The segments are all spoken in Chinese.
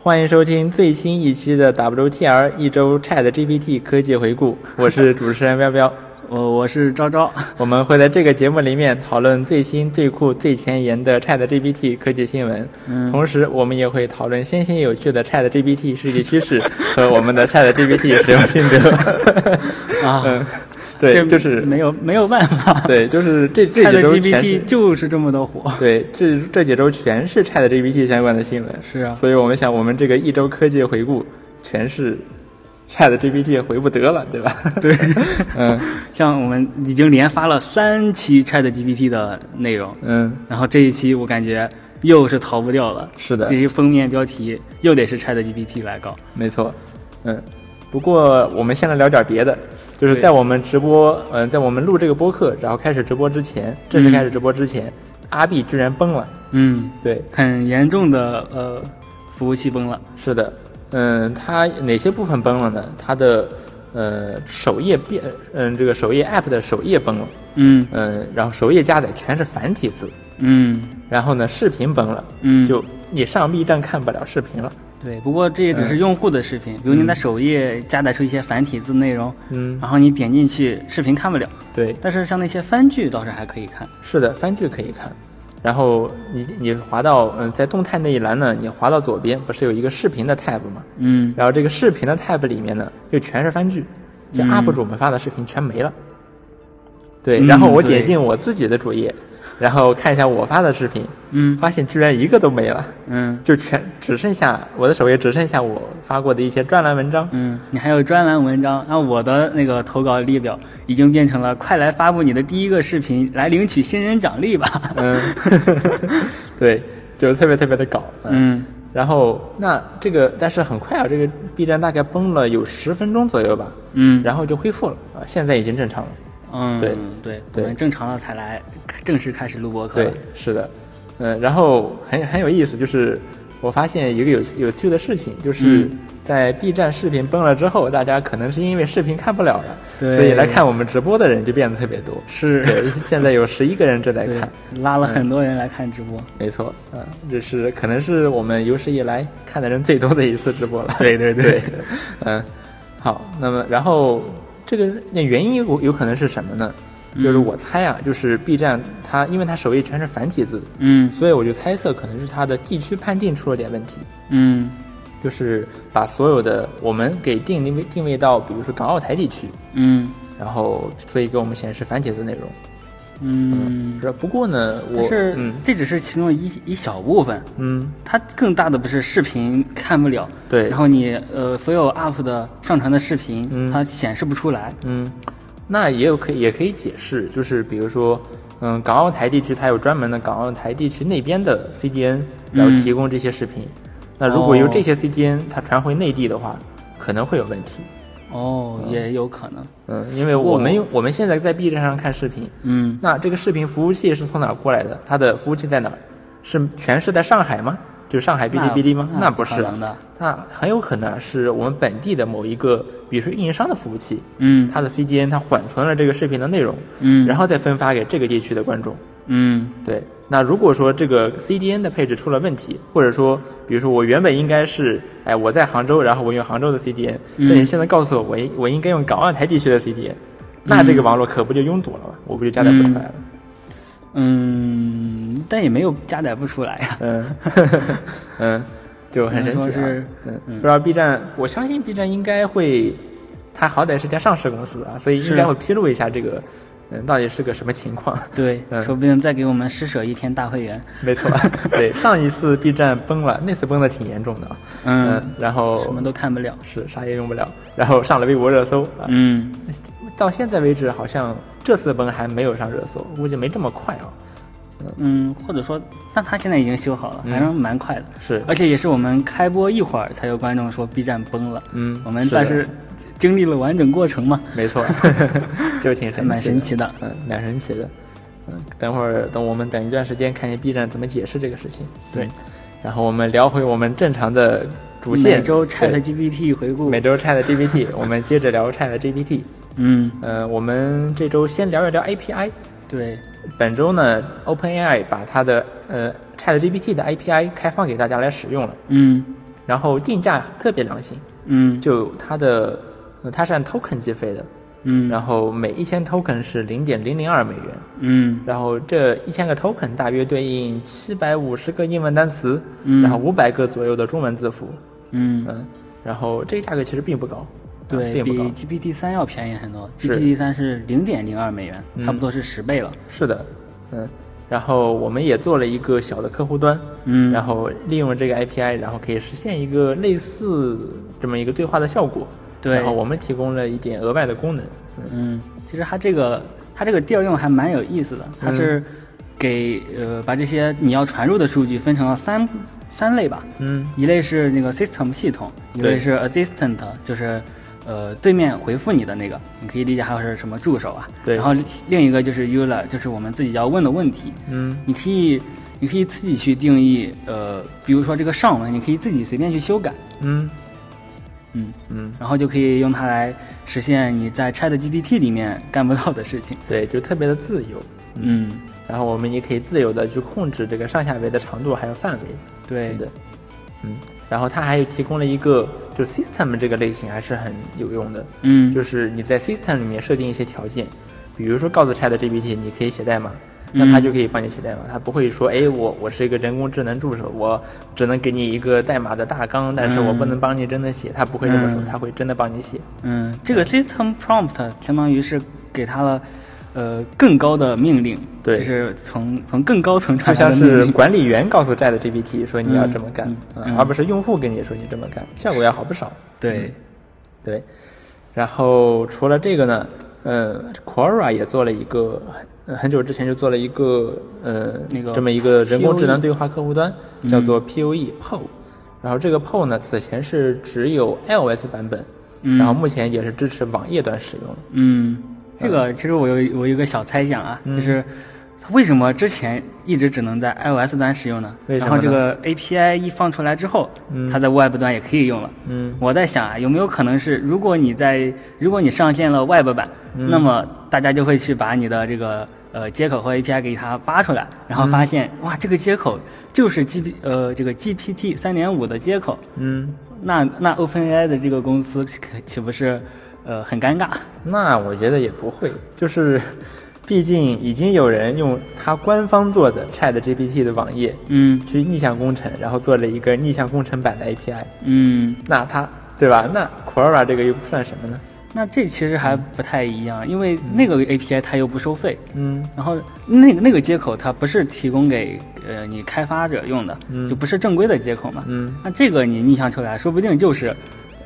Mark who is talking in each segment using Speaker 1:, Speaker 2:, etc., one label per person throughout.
Speaker 1: 欢迎收听最新一期的 WTR 一周 Chat GPT 科技回顾，我是 主持人彪彪。
Speaker 2: 我我是昭昭，
Speaker 1: 我们会在这个节目里面讨论最新、最酷、最前沿的 Chat GPT 科技新闻，
Speaker 2: 嗯。
Speaker 1: 同时我们也会讨论新鲜有趣的 Chat GPT 世界趋势 和我们的 Chat GPT 使用心得。
Speaker 2: 啊。
Speaker 1: 嗯，对，就是
Speaker 2: 没有没有办法，
Speaker 1: 对，就是这这几周
Speaker 2: GPT 就是这么的火，
Speaker 1: 对，这这几周全是 Chat GPT 相关的新闻。
Speaker 2: 是啊
Speaker 1: 所以我们想，我们这个一周科技回顾全是 Chat GPT 回不得了，对吧？
Speaker 2: 对，
Speaker 1: 嗯
Speaker 2: 像我们已经连发了三期 Chat GPT 的内容，
Speaker 1: 嗯，
Speaker 2: 然后这一期我感觉又是逃不掉了，
Speaker 1: 是的
Speaker 2: 这些封面标题又得是 Chat GPT 来搞，
Speaker 1: 没错，嗯。不过我们先来聊点别的，就是在我们直播，嗯、在我们录这个播客，然后开始直播之前，正式开始直播之前，阿碧居然崩了。
Speaker 2: 嗯，
Speaker 1: 对，
Speaker 2: 很严重的呃服务器崩了，
Speaker 1: 是的，嗯，它哪些部分崩了呢？它的呃首页变，嗯，这个首页 App 的首页崩了，
Speaker 2: 嗯。
Speaker 1: 嗯，然后首页加载全是繁体字，
Speaker 2: 嗯。
Speaker 1: 然后呢，视频崩了，
Speaker 2: 嗯，
Speaker 1: 就你上 B 站看不了视频了，
Speaker 2: 对，不过这也只是用户的视频，比如您在首页加载出一些繁体字内容，
Speaker 1: 嗯，
Speaker 2: 然后你点进去视频看不了，
Speaker 1: 对，
Speaker 2: 但是像那些番剧倒是还可以看。
Speaker 1: 是的，番剧可以看。然后你你滑到嗯，在动态那一栏呢，你滑到左边不是有一个视频的 tab 吗？
Speaker 2: 嗯
Speaker 1: 然后这个视频的 tab 里面呢，就全是番剧，就
Speaker 2: 嗯
Speaker 1: UP 主们发的视频全没了。对，
Speaker 2: 嗯
Speaker 1: 然后我点进我自己的主页，然后看一下我发的视频，
Speaker 2: 嗯
Speaker 1: 发现居然一个都没了，
Speaker 2: 嗯
Speaker 1: 就全只剩下我的首页只剩下我发过的一些专栏文章。
Speaker 2: 嗯，你还有专栏文章，那我的那个投稿列表已经变成了快来发布你的第一个视频，来领取新人奖励吧。
Speaker 1: 嗯，对，就特别特别的搞。
Speaker 2: 嗯
Speaker 1: 然后那这个，但是很快啊，这个 B 站大概崩了有十分钟左右吧，
Speaker 2: 嗯
Speaker 1: 然后就恢复了啊，现在已经正常了。
Speaker 2: 嗯，
Speaker 1: 对
Speaker 2: 对，
Speaker 1: 对
Speaker 2: 我们正常了才来正式开始录播课。
Speaker 1: 对，是的，嗯，然后很很有意思，就是我发现一个有有趣的事情，就是
Speaker 2: 嗯
Speaker 1: 在 B 站视频崩了之后，大家可能是因为视频看不了了，所以来看我们直播的人就变得特别多。
Speaker 2: 是
Speaker 1: 对，现在有十一个人正在看，
Speaker 2: 拉了很多人来看直播。
Speaker 1: 没错，嗯，这是可能是我们有史以来看的人最多的一次直播了。
Speaker 2: 对对对
Speaker 1: 对，嗯，好，那么然后这个那原因有有可能是什么呢？就是
Speaker 2: 嗯
Speaker 1: 我猜啊，就是 B 站它因为它首页全是繁体字，
Speaker 2: 嗯。
Speaker 1: 所以我就猜测可能是它的地区判定出了点问题，
Speaker 2: 嗯。
Speaker 1: 就是把所有的我们给定定位定位到比如说港澳台地区，
Speaker 2: 嗯。
Speaker 1: 然后所以给我们显示繁体字内容。
Speaker 2: 嗯，
Speaker 1: 是，不过呢，我
Speaker 2: 是
Speaker 1: 嗯。
Speaker 2: 这只是其中一一小部分。
Speaker 1: 嗯。
Speaker 2: 它更大的不是视频看不了，
Speaker 1: 对。
Speaker 2: 然后你呃所有 UP 的上传的视频，
Speaker 1: 嗯。
Speaker 2: 它显示不出来，
Speaker 1: 嗯，那也有可以也可以解释，就是比如说，嗯，港澳台地区它有专门的港澳台地区那边的 CDN，然后
Speaker 2: 嗯。
Speaker 1: 提供这些视频。那如果有
Speaker 2: 哦
Speaker 1: 这些 CDN 它传回内地的话，可能会有问题。
Speaker 2: 哦，也有可能，
Speaker 1: 嗯，因为我们用我们现在在 B 站上看视频，
Speaker 2: 嗯
Speaker 1: 那这个视频服务器是从哪儿过来的？它的服务器在哪儿？是全是在上海吗？就上海哔哩哔哩吗？
Speaker 2: 那
Speaker 1: 那不是那很有可能是我们本地的某一个，比如说运营商的服务器，
Speaker 2: 嗯
Speaker 1: 它的 CDN 它缓存了这个视频的内容，
Speaker 2: 嗯，
Speaker 1: 然后再分发给这个地区的观众。
Speaker 2: 嗯。
Speaker 1: 对，那如果说这个 CDN 的配置出了问题，或者说，比如说我原本应该是，哎，我在杭州，然后我用杭州的 CDN，
Speaker 2: 嗯。
Speaker 1: 但你现在告诉我，我应我应该用港澳台地区的 CDN，那这个网络可不就拥堵了吗？我不就加载不出来了？
Speaker 2: 嗯，但也没有加载不出来呀，
Speaker 1: 嗯，嗯，就很神奇嗯。不知道 B 站，我相信 B 站应该会，它好歹是家上市公司啊，所以应该会披露一下这个，嗯，到底是个什么情况。
Speaker 2: 对，
Speaker 1: 嗯
Speaker 2: 说不定再给我们施舍一天大会员，
Speaker 1: 没错，对，上一次 B 站崩了，那次崩的挺严重的啊。
Speaker 2: 嗯，
Speaker 1: 然后
Speaker 2: 什么都看不了，
Speaker 1: 是啥也用不了，然后上了微博热搜啊。
Speaker 2: 嗯
Speaker 1: 到现在为止，好像这次崩还没有上热搜，估计没这么快啊。
Speaker 2: 嗯，或者说，但他现在已经修好了，
Speaker 1: 嗯
Speaker 2: 反正蛮快的，
Speaker 1: 是，
Speaker 2: 而且也是我们开播一会儿才有观众说 B 站崩了，
Speaker 1: 嗯，
Speaker 2: 我们
Speaker 1: 的
Speaker 2: 算是经历了完整过程嘛，
Speaker 1: 没错，就挺神奇的，
Speaker 2: 蛮神奇的。
Speaker 1: 嗯，蛮神奇的。嗯，等会儿等我们等一段时间看见 B 站怎么解释这个事情。
Speaker 2: 对
Speaker 1: 嗯，然后我们聊回我们正常的主线，
Speaker 2: 每周 Chat GPT 回顾，
Speaker 1: 每周 Chat GPT，我们接着聊 Chat GPT。
Speaker 2: 嗯，
Speaker 1: 呃，我们这周先聊一聊 API。
Speaker 2: 对，
Speaker 1: 本周呢，OpenAI 把它的呃 Chat GPT 的 API 开放给大家来使用了。
Speaker 2: 嗯
Speaker 1: 然后定价特别良心，
Speaker 2: 嗯
Speaker 1: 就它的呃它是按 token 计费的，
Speaker 2: 嗯。
Speaker 1: 然后每一千 token 是零点零零二美元，
Speaker 2: 嗯。
Speaker 1: 然后这一千个 token 大约对应七百五十个英文单词，
Speaker 2: 嗯。
Speaker 1: 然后五百个左右的中文字符，
Speaker 2: 嗯，
Speaker 1: 嗯，然后这个价格其实并不高，啊
Speaker 2: 对比
Speaker 1: 并不高
Speaker 2: ，GPT 三要便宜很多。
Speaker 1: 是
Speaker 2: ，GPT 三是零点零二美元，
Speaker 1: 嗯。
Speaker 2: 差不多是十倍了。
Speaker 1: 是的，嗯，然后我们也做了一个小的客户端，
Speaker 2: 嗯。
Speaker 1: 然后利用这个 API，然后可以实现一个类似这么一个对话的效果，
Speaker 2: 对。
Speaker 1: 然后我们提供了一点额外的功能，嗯
Speaker 2: 嗯，其实它这个它这个调用还蛮有意思的，它是给呃把这些你要传入的数据分成了三三类吧，
Speaker 1: 嗯。
Speaker 2: 一类是那个 system 系统，一类是 assistant，就是呃对面回复你的那个，你可以理解还是什么助手啊。
Speaker 1: 对。
Speaker 2: 然后另一个就是 user，就是我们自己要问的问题，
Speaker 1: 嗯。
Speaker 2: 你可以你可以自己去定义，呃，比如说这个上文，你可以自己随便去修改，
Speaker 1: 嗯
Speaker 2: 嗯，
Speaker 1: 嗯，
Speaker 2: 然后就可以用它来实现你在 Chat GPT 里面干不到的事情。
Speaker 1: 对，就特别的自由，
Speaker 2: 嗯，
Speaker 1: 然后我们也可以自由的去控制这个上下维的长度还有范围，
Speaker 2: 对。
Speaker 1: 对的，嗯，然后它还有提供了一个就 system 这个类型还是很有用的，
Speaker 2: 嗯，
Speaker 1: 就是你在 system 里面设定一些条件，比如说告诉 Chat GPT 你可以写代码，那它
Speaker 2: 嗯。
Speaker 1: 就可以帮你写代码，它不会说，哎，我我是一个人工智能助手，我只能给你一个代码的大纲，但是我不能帮你真的写，它不会这么说，
Speaker 2: 嗯。
Speaker 1: 它会真的帮你写。
Speaker 2: 嗯，这个 system prompt 相当于是给它了呃更高的命令，
Speaker 1: 对。
Speaker 2: 就是从从更高层
Speaker 1: 就像
Speaker 2: 传来的命令。
Speaker 1: 是管理员告诉 Chat GPT 说你要这么干，
Speaker 2: 嗯
Speaker 1: 而不是用户跟你说你这么干，效果要好不少。
Speaker 2: 对，
Speaker 1: 对，然后除了这个呢，呃，Quora 也做了一个，呃很久之前就做了一个，呃，
Speaker 2: 那个
Speaker 1: 这么一个人工智能对话客户端，
Speaker 2: 嗯
Speaker 1: 叫做 POE PO。然后这个 PO 呢，此前是只有 iOS 版本，
Speaker 2: 嗯
Speaker 1: 然后目前也是支持网页端使用。
Speaker 2: 嗯，这个其实我有我有一个小猜想啊，
Speaker 1: 嗯
Speaker 2: 就是它为什么之前一直只能在 iOS 端使用呢？
Speaker 1: 为什么
Speaker 2: 然后这个 API 一放出来之后，
Speaker 1: 嗯
Speaker 2: 它在 Web 端也可以用了。
Speaker 1: 嗯
Speaker 2: 我在想啊，有没有可能是，如果你在如果你上线了 Web 版，
Speaker 1: 嗯
Speaker 2: 那么大家就会去把你的这个呃接口和 API 给它扒出来，然后发现、哇，这个接口就是 G P 呃这个 GPT 三点五的接口，
Speaker 1: 嗯，
Speaker 2: 那那 OpenAI 的这个公司岂岂不是呃很尴尬？
Speaker 1: 那我觉得也不会，就是，毕竟已经有人用它官方做的 Chat GPT 的网页
Speaker 2: 嗯
Speaker 1: 去逆向工程，然后做了一个逆向工程版的 API。
Speaker 2: 嗯，
Speaker 1: 那它对吧？那 Quora 这个又算什么呢？
Speaker 2: 那这其实还不太一样，因为那个 API 它又不收费，
Speaker 1: 嗯。
Speaker 2: 然后那个那个接口它不是提供给呃你开发者用的，
Speaker 1: 嗯。
Speaker 2: 就不是正规的接口嘛。
Speaker 1: 嗯。
Speaker 2: 那这个你逆向出来，说不定就是，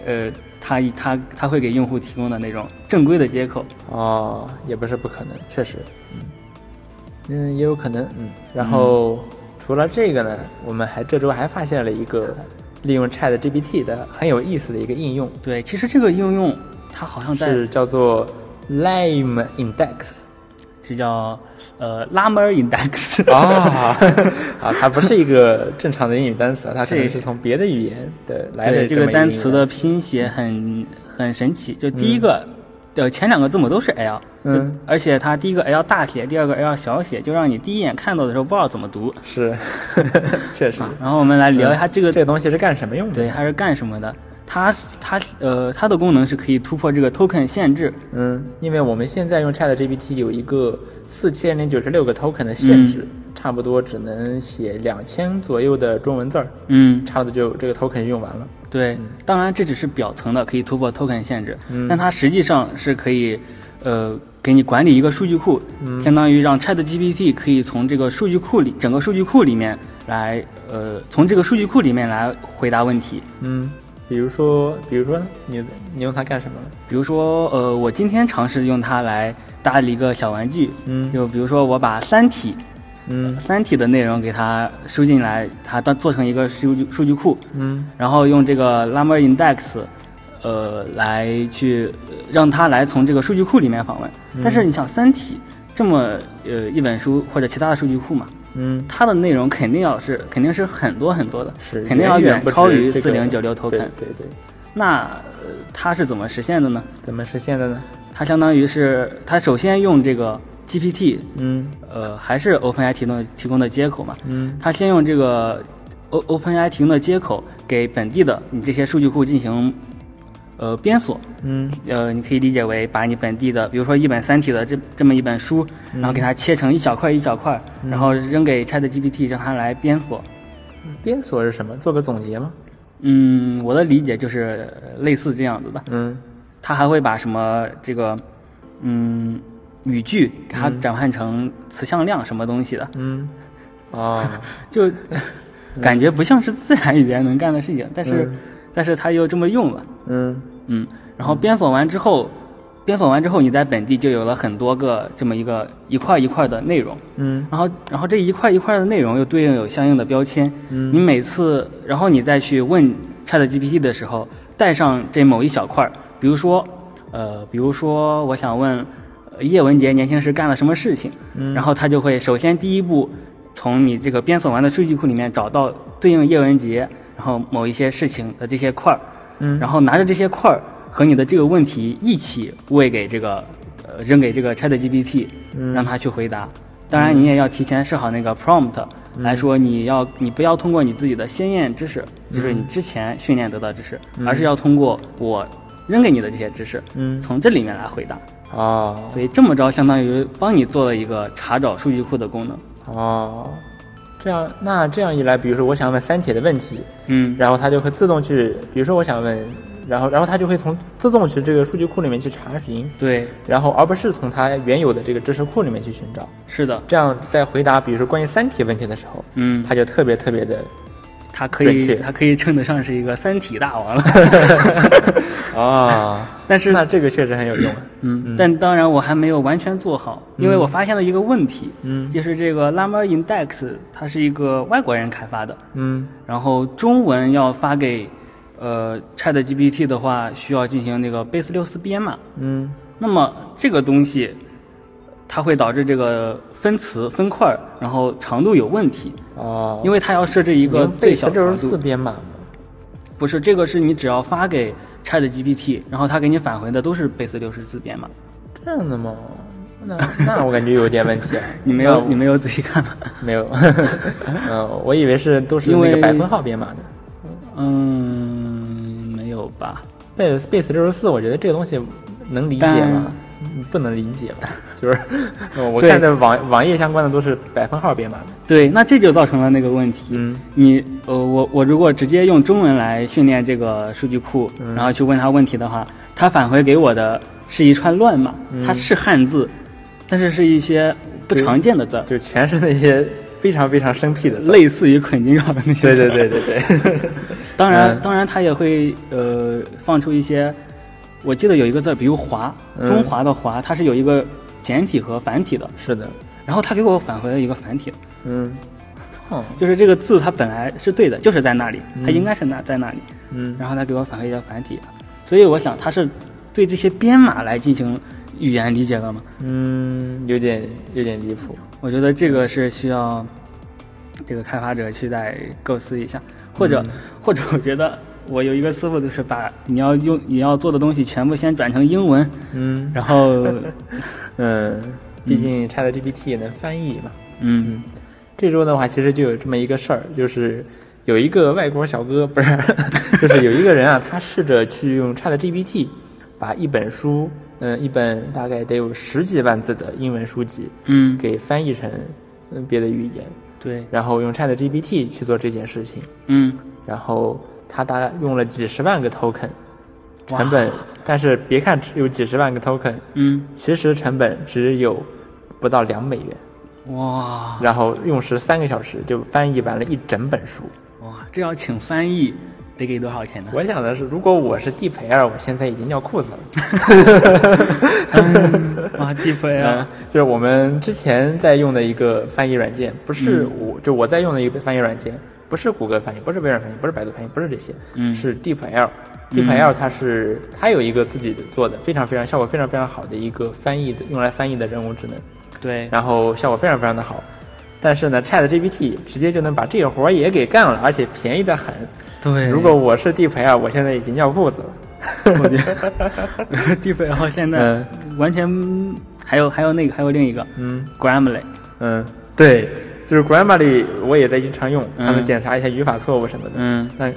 Speaker 2: 呃，它它它会给用户提供的那种正规的接口。
Speaker 1: 哦，也不是不可能，确实，嗯。嗯，也有可能，嗯。然后、除了这个呢，我们还这周还发现了一个利用 Chat GPT 的很有意思的一个应用，
Speaker 2: 对，其实这个应用它好像在
Speaker 1: 是叫做 Lime Index。
Speaker 2: 是叫呃 Llama Index。
Speaker 1: 啊啊，它不是一个正常的英语单词，它可能
Speaker 2: 是
Speaker 1: 是从别的语言的来的，
Speaker 2: 这个单词的拼写很很神奇，就第一个，呃，前两个字母都是 L，
Speaker 1: 嗯，
Speaker 2: 而且它第一个 L 大写，第二个 L 小写，就让你第一眼看到的时候不知道怎么读。
Speaker 1: 是，确实。
Speaker 2: 然后我们来聊一下这个，
Speaker 1: 这个东西是干什么用的？
Speaker 2: 对，它是干什么的？它它呃它的功能是可以突破这个 token 限制，
Speaker 1: 嗯，因为我们现在用 Chat GPT 有一个四千零九十六个 token 的限制，差不多只能写两千左右的中文字儿，
Speaker 2: 嗯，
Speaker 1: 差不多就这个 token 用完了。
Speaker 2: 对，当然这只是表层的，可以突破 token 限制，
Speaker 1: 嗯
Speaker 2: 但它实际上是可以，呃，给你管理一个数据库，
Speaker 1: 嗯
Speaker 2: 相当于让 Chat GPT 可以从这个数据库里，整个数据库里面来，呃，从这个数据库里面来回答问题。
Speaker 1: 嗯，比如说，比如说呢，你你用它干什么？
Speaker 2: 比如说，呃，我今天尝试用它来搭了一个小玩具，
Speaker 1: 嗯。
Speaker 2: 就比如说我把《三体》
Speaker 1: 嗯《
Speaker 2: 三体》的内容给它输进来，它当做成一个数据数据库，
Speaker 1: 嗯。
Speaker 2: 然后用这个 Llama Index，呃，来去呃让它来从这个数据库里面访问。
Speaker 1: 嗯。
Speaker 2: 但是你想，《三体》这么呃一本书或者其他的数据库嘛，
Speaker 1: 嗯，
Speaker 2: 它的内容肯定要是肯定是很多很多的，
Speaker 1: 是
Speaker 2: 肯定要
Speaker 1: 远
Speaker 2: 超于
Speaker 1: 这个
Speaker 2: 四零九六
Speaker 1: 对
Speaker 2: token。
Speaker 1: 对对，
Speaker 2: 那呃它是怎么实现的呢？
Speaker 1: 怎么实现的呢？
Speaker 2: 它相当于是它首先用这个 GPT，
Speaker 1: 嗯
Speaker 2: 呃，还是 OpenAI 提供提供的接口嘛，
Speaker 1: 嗯
Speaker 2: 它先用这个 O OpenAI 提供的接口给本地的你这些数据库进行呃编锁。
Speaker 1: 嗯
Speaker 2: 呃，你可以理解为把你本地的，比如说一本《三体》的这这么一本书，然后给它切成一小块一小块，然后扔给 ChatGPT 让它来编锁。
Speaker 1: 编锁是什么？做个总结吗？
Speaker 2: 嗯，我的理解就是类似这样子的。
Speaker 1: 嗯
Speaker 2: 它还会把什么这个嗯语句给它转换成词向量什么东西的，
Speaker 1: 嗯，哦，
Speaker 2: 就感觉不像是自然语言能干的事情，但是、
Speaker 1: 嗯
Speaker 2: 但是它又这么用了。
Speaker 1: 嗯
Speaker 2: 嗯，然后编锁完之后，编锁完之后，你在本地就有了很多个这么一个一块一块的内容，
Speaker 1: 嗯。
Speaker 2: 然后然后这一块一块的内容又对应有相应的标签，
Speaker 1: 嗯。
Speaker 2: 你每次然后你再去问 Chat GPT 的时候，带上这某一小块儿，比如说呃，比如说我想问呃叶文洁年轻时干了什么事情，
Speaker 1: 嗯。
Speaker 2: 然后他就会首先第一步从你这个编锁完的数据库里面找到对应叶文洁，然后某一些事情的这些块儿。
Speaker 1: 嗯，
Speaker 2: 然后拿着这些块儿和你的这个问题一起喂给这个呃扔给这个 Chat GPT，
Speaker 1: 嗯。
Speaker 2: 让它去回答。当然，你也要提前设好那个 prompt，、来说你要你不要通过你自己的先验知识，就是你之前训练得到知识，而是要通过我扔给你的这些知识，
Speaker 1: 嗯。
Speaker 2: 从这里面来回答。
Speaker 1: 哦。
Speaker 2: 所以这么着，相当于帮你做了一个查找数据库的功能。
Speaker 1: 哦，这样那这样一来，比如说我想问《三体》的问题，
Speaker 2: 嗯，
Speaker 1: 然后它就会自动去，比如说我想问，然后然后它就会从自动去这个数据库里面去查询，
Speaker 2: 对，
Speaker 1: 然后而不是从它原有的这个知识库里面去寻找。
Speaker 2: 是的，
Speaker 1: 这样在回答比如说关于《三体》问题的时候，
Speaker 2: 嗯，
Speaker 1: 它就特别特别的
Speaker 2: 它可以
Speaker 1: 准确。
Speaker 2: 它可以称得上是一个三体大王了。
Speaker 1: 啊，
Speaker 2: 但是
Speaker 1: 那这个确实很有用啊。
Speaker 2: 嗯，但当然我还没有完全做好，因为我发现了一个问题，
Speaker 1: 嗯。
Speaker 2: 就是这个 Llama Index 它是一个外国人开发的，
Speaker 1: 嗯。
Speaker 2: 然后中文要发给呃 Chat GPT 的话，需要进行那个 base 六四编码。
Speaker 1: 嗯。
Speaker 2: 那么这个东西，它会导致这个分词分块儿，然后长度有问题，
Speaker 1: 哦，
Speaker 2: 因为它要设置一个最小
Speaker 1: 六
Speaker 2: 长度。
Speaker 1: 十四编码嘛。
Speaker 2: 不是，这个是你只要发给 Chat GPT，然后它给你返回的都是贝斯六十四编码。
Speaker 1: 这样的吗？那 那我感觉有点问题啊。
Speaker 2: 你没有你没有仔细看吗？
Speaker 1: 没有？嗯，我以为是都是
Speaker 2: 因为
Speaker 1: 那个百分号编码的。
Speaker 2: 嗯，没有吧？
Speaker 1: 贝斯贝斯六十四，我觉得这个东西能理解吗？嗯不能理解吧？就是，呃我
Speaker 2: 对
Speaker 1: 看的网网页相关的都是百分号编码的。
Speaker 2: 对，那这就造成了那个问题。
Speaker 1: 嗯
Speaker 2: 你呃，我我如果直接用中文来训练这个数据库，
Speaker 1: 嗯
Speaker 2: 然后去问他问题的话，他返回给我的是一串乱码，
Speaker 1: 嗯
Speaker 2: 它是汉字，但是是一些不常见的字，
Speaker 1: 就全是那些非常非常生僻的字。
Speaker 2: 类似于捆金稿的那些。
Speaker 1: 对对对对对。
Speaker 2: 当然，
Speaker 1: 嗯
Speaker 2: 当然，他也会呃放出一些，我记得有一个字，比如“华”，
Speaker 1: 嗯
Speaker 2: 中华的“华”，它是有一个简体和繁体的，
Speaker 1: 是的。
Speaker 2: 然后他给我返回了一个繁体的，
Speaker 1: 嗯。哦。
Speaker 2: 就是这个字它本来是对的，就是在那里，它应该是那在那里，
Speaker 1: 嗯。
Speaker 2: 然后他给我返回一个繁体，所以我想他是对这些编码来进行语言理解的吗？
Speaker 1: 嗯，有点有点离谱。
Speaker 2: 我觉得这个是需要这个开发者去再构思一下，或者、
Speaker 1: 嗯
Speaker 2: 或者我觉得我有一个师傅就是把你要用你要做的东西全部先转成英文，
Speaker 1: 嗯。
Speaker 2: 然后
Speaker 1: 嗯，毕竟 ChatGPT 也能翻译嘛。
Speaker 2: 嗯。
Speaker 1: 这周的话，其实就有这么一个事儿，就是有一个外国小哥，不是，就是有一个人啊，他试着去用 ChatGPT 把一本书，嗯，一本大概得有十几万字的英文书籍
Speaker 2: 嗯。
Speaker 1: 给翻译成嗯别的语言，
Speaker 2: 对。
Speaker 1: 然后用 ChatGPT 去做这件事情，
Speaker 2: 嗯。
Speaker 1: 然后他大概用了几十万个 token，成本，但是别看只有几十万个 token，
Speaker 2: 嗯
Speaker 1: 其实成本只有不到两美元。
Speaker 2: 哇
Speaker 1: 然后用时三个小时就翻译完了一整本书。
Speaker 2: 哇这要请翻译得给多少钱呢？
Speaker 1: 我想的是，如果我是 DeepL，我现在已经尿裤子了。
Speaker 2: 哇 d e e p
Speaker 1: 嗯
Speaker 2: l，
Speaker 1: 就是我们之前在用的一个翻译软件，不是
Speaker 2: 嗯
Speaker 1: 我，就我在用的一个翻译软件，不是谷歌翻译，不是微软翻译，不是百度翻译，不是这些，
Speaker 2: 嗯。
Speaker 1: 是 DeepL。DeepL 它是它有一个自己做的非常非常效果非常非常好的一个翻译的用来翻译的人工智能，
Speaker 2: 对，
Speaker 1: 然后效果非常非常的好。但是呢，ChatGPT 直接就能把这个活儿也给干了，而且便宜的很。
Speaker 2: 对，
Speaker 1: 如果我是 DeepL，我现在已经尿裤子了。
Speaker 2: 我觉得 d e e p l 现在完全还有还有那个还有另一个
Speaker 1: 嗯。
Speaker 2: Grammarly，
Speaker 1: 嗯，对，就是 Grammarly 我也在经常用，
Speaker 2: 嗯
Speaker 1: 它能检查一下语法错误什么的。
Speaker 2: 嗯
Speaker 1: 但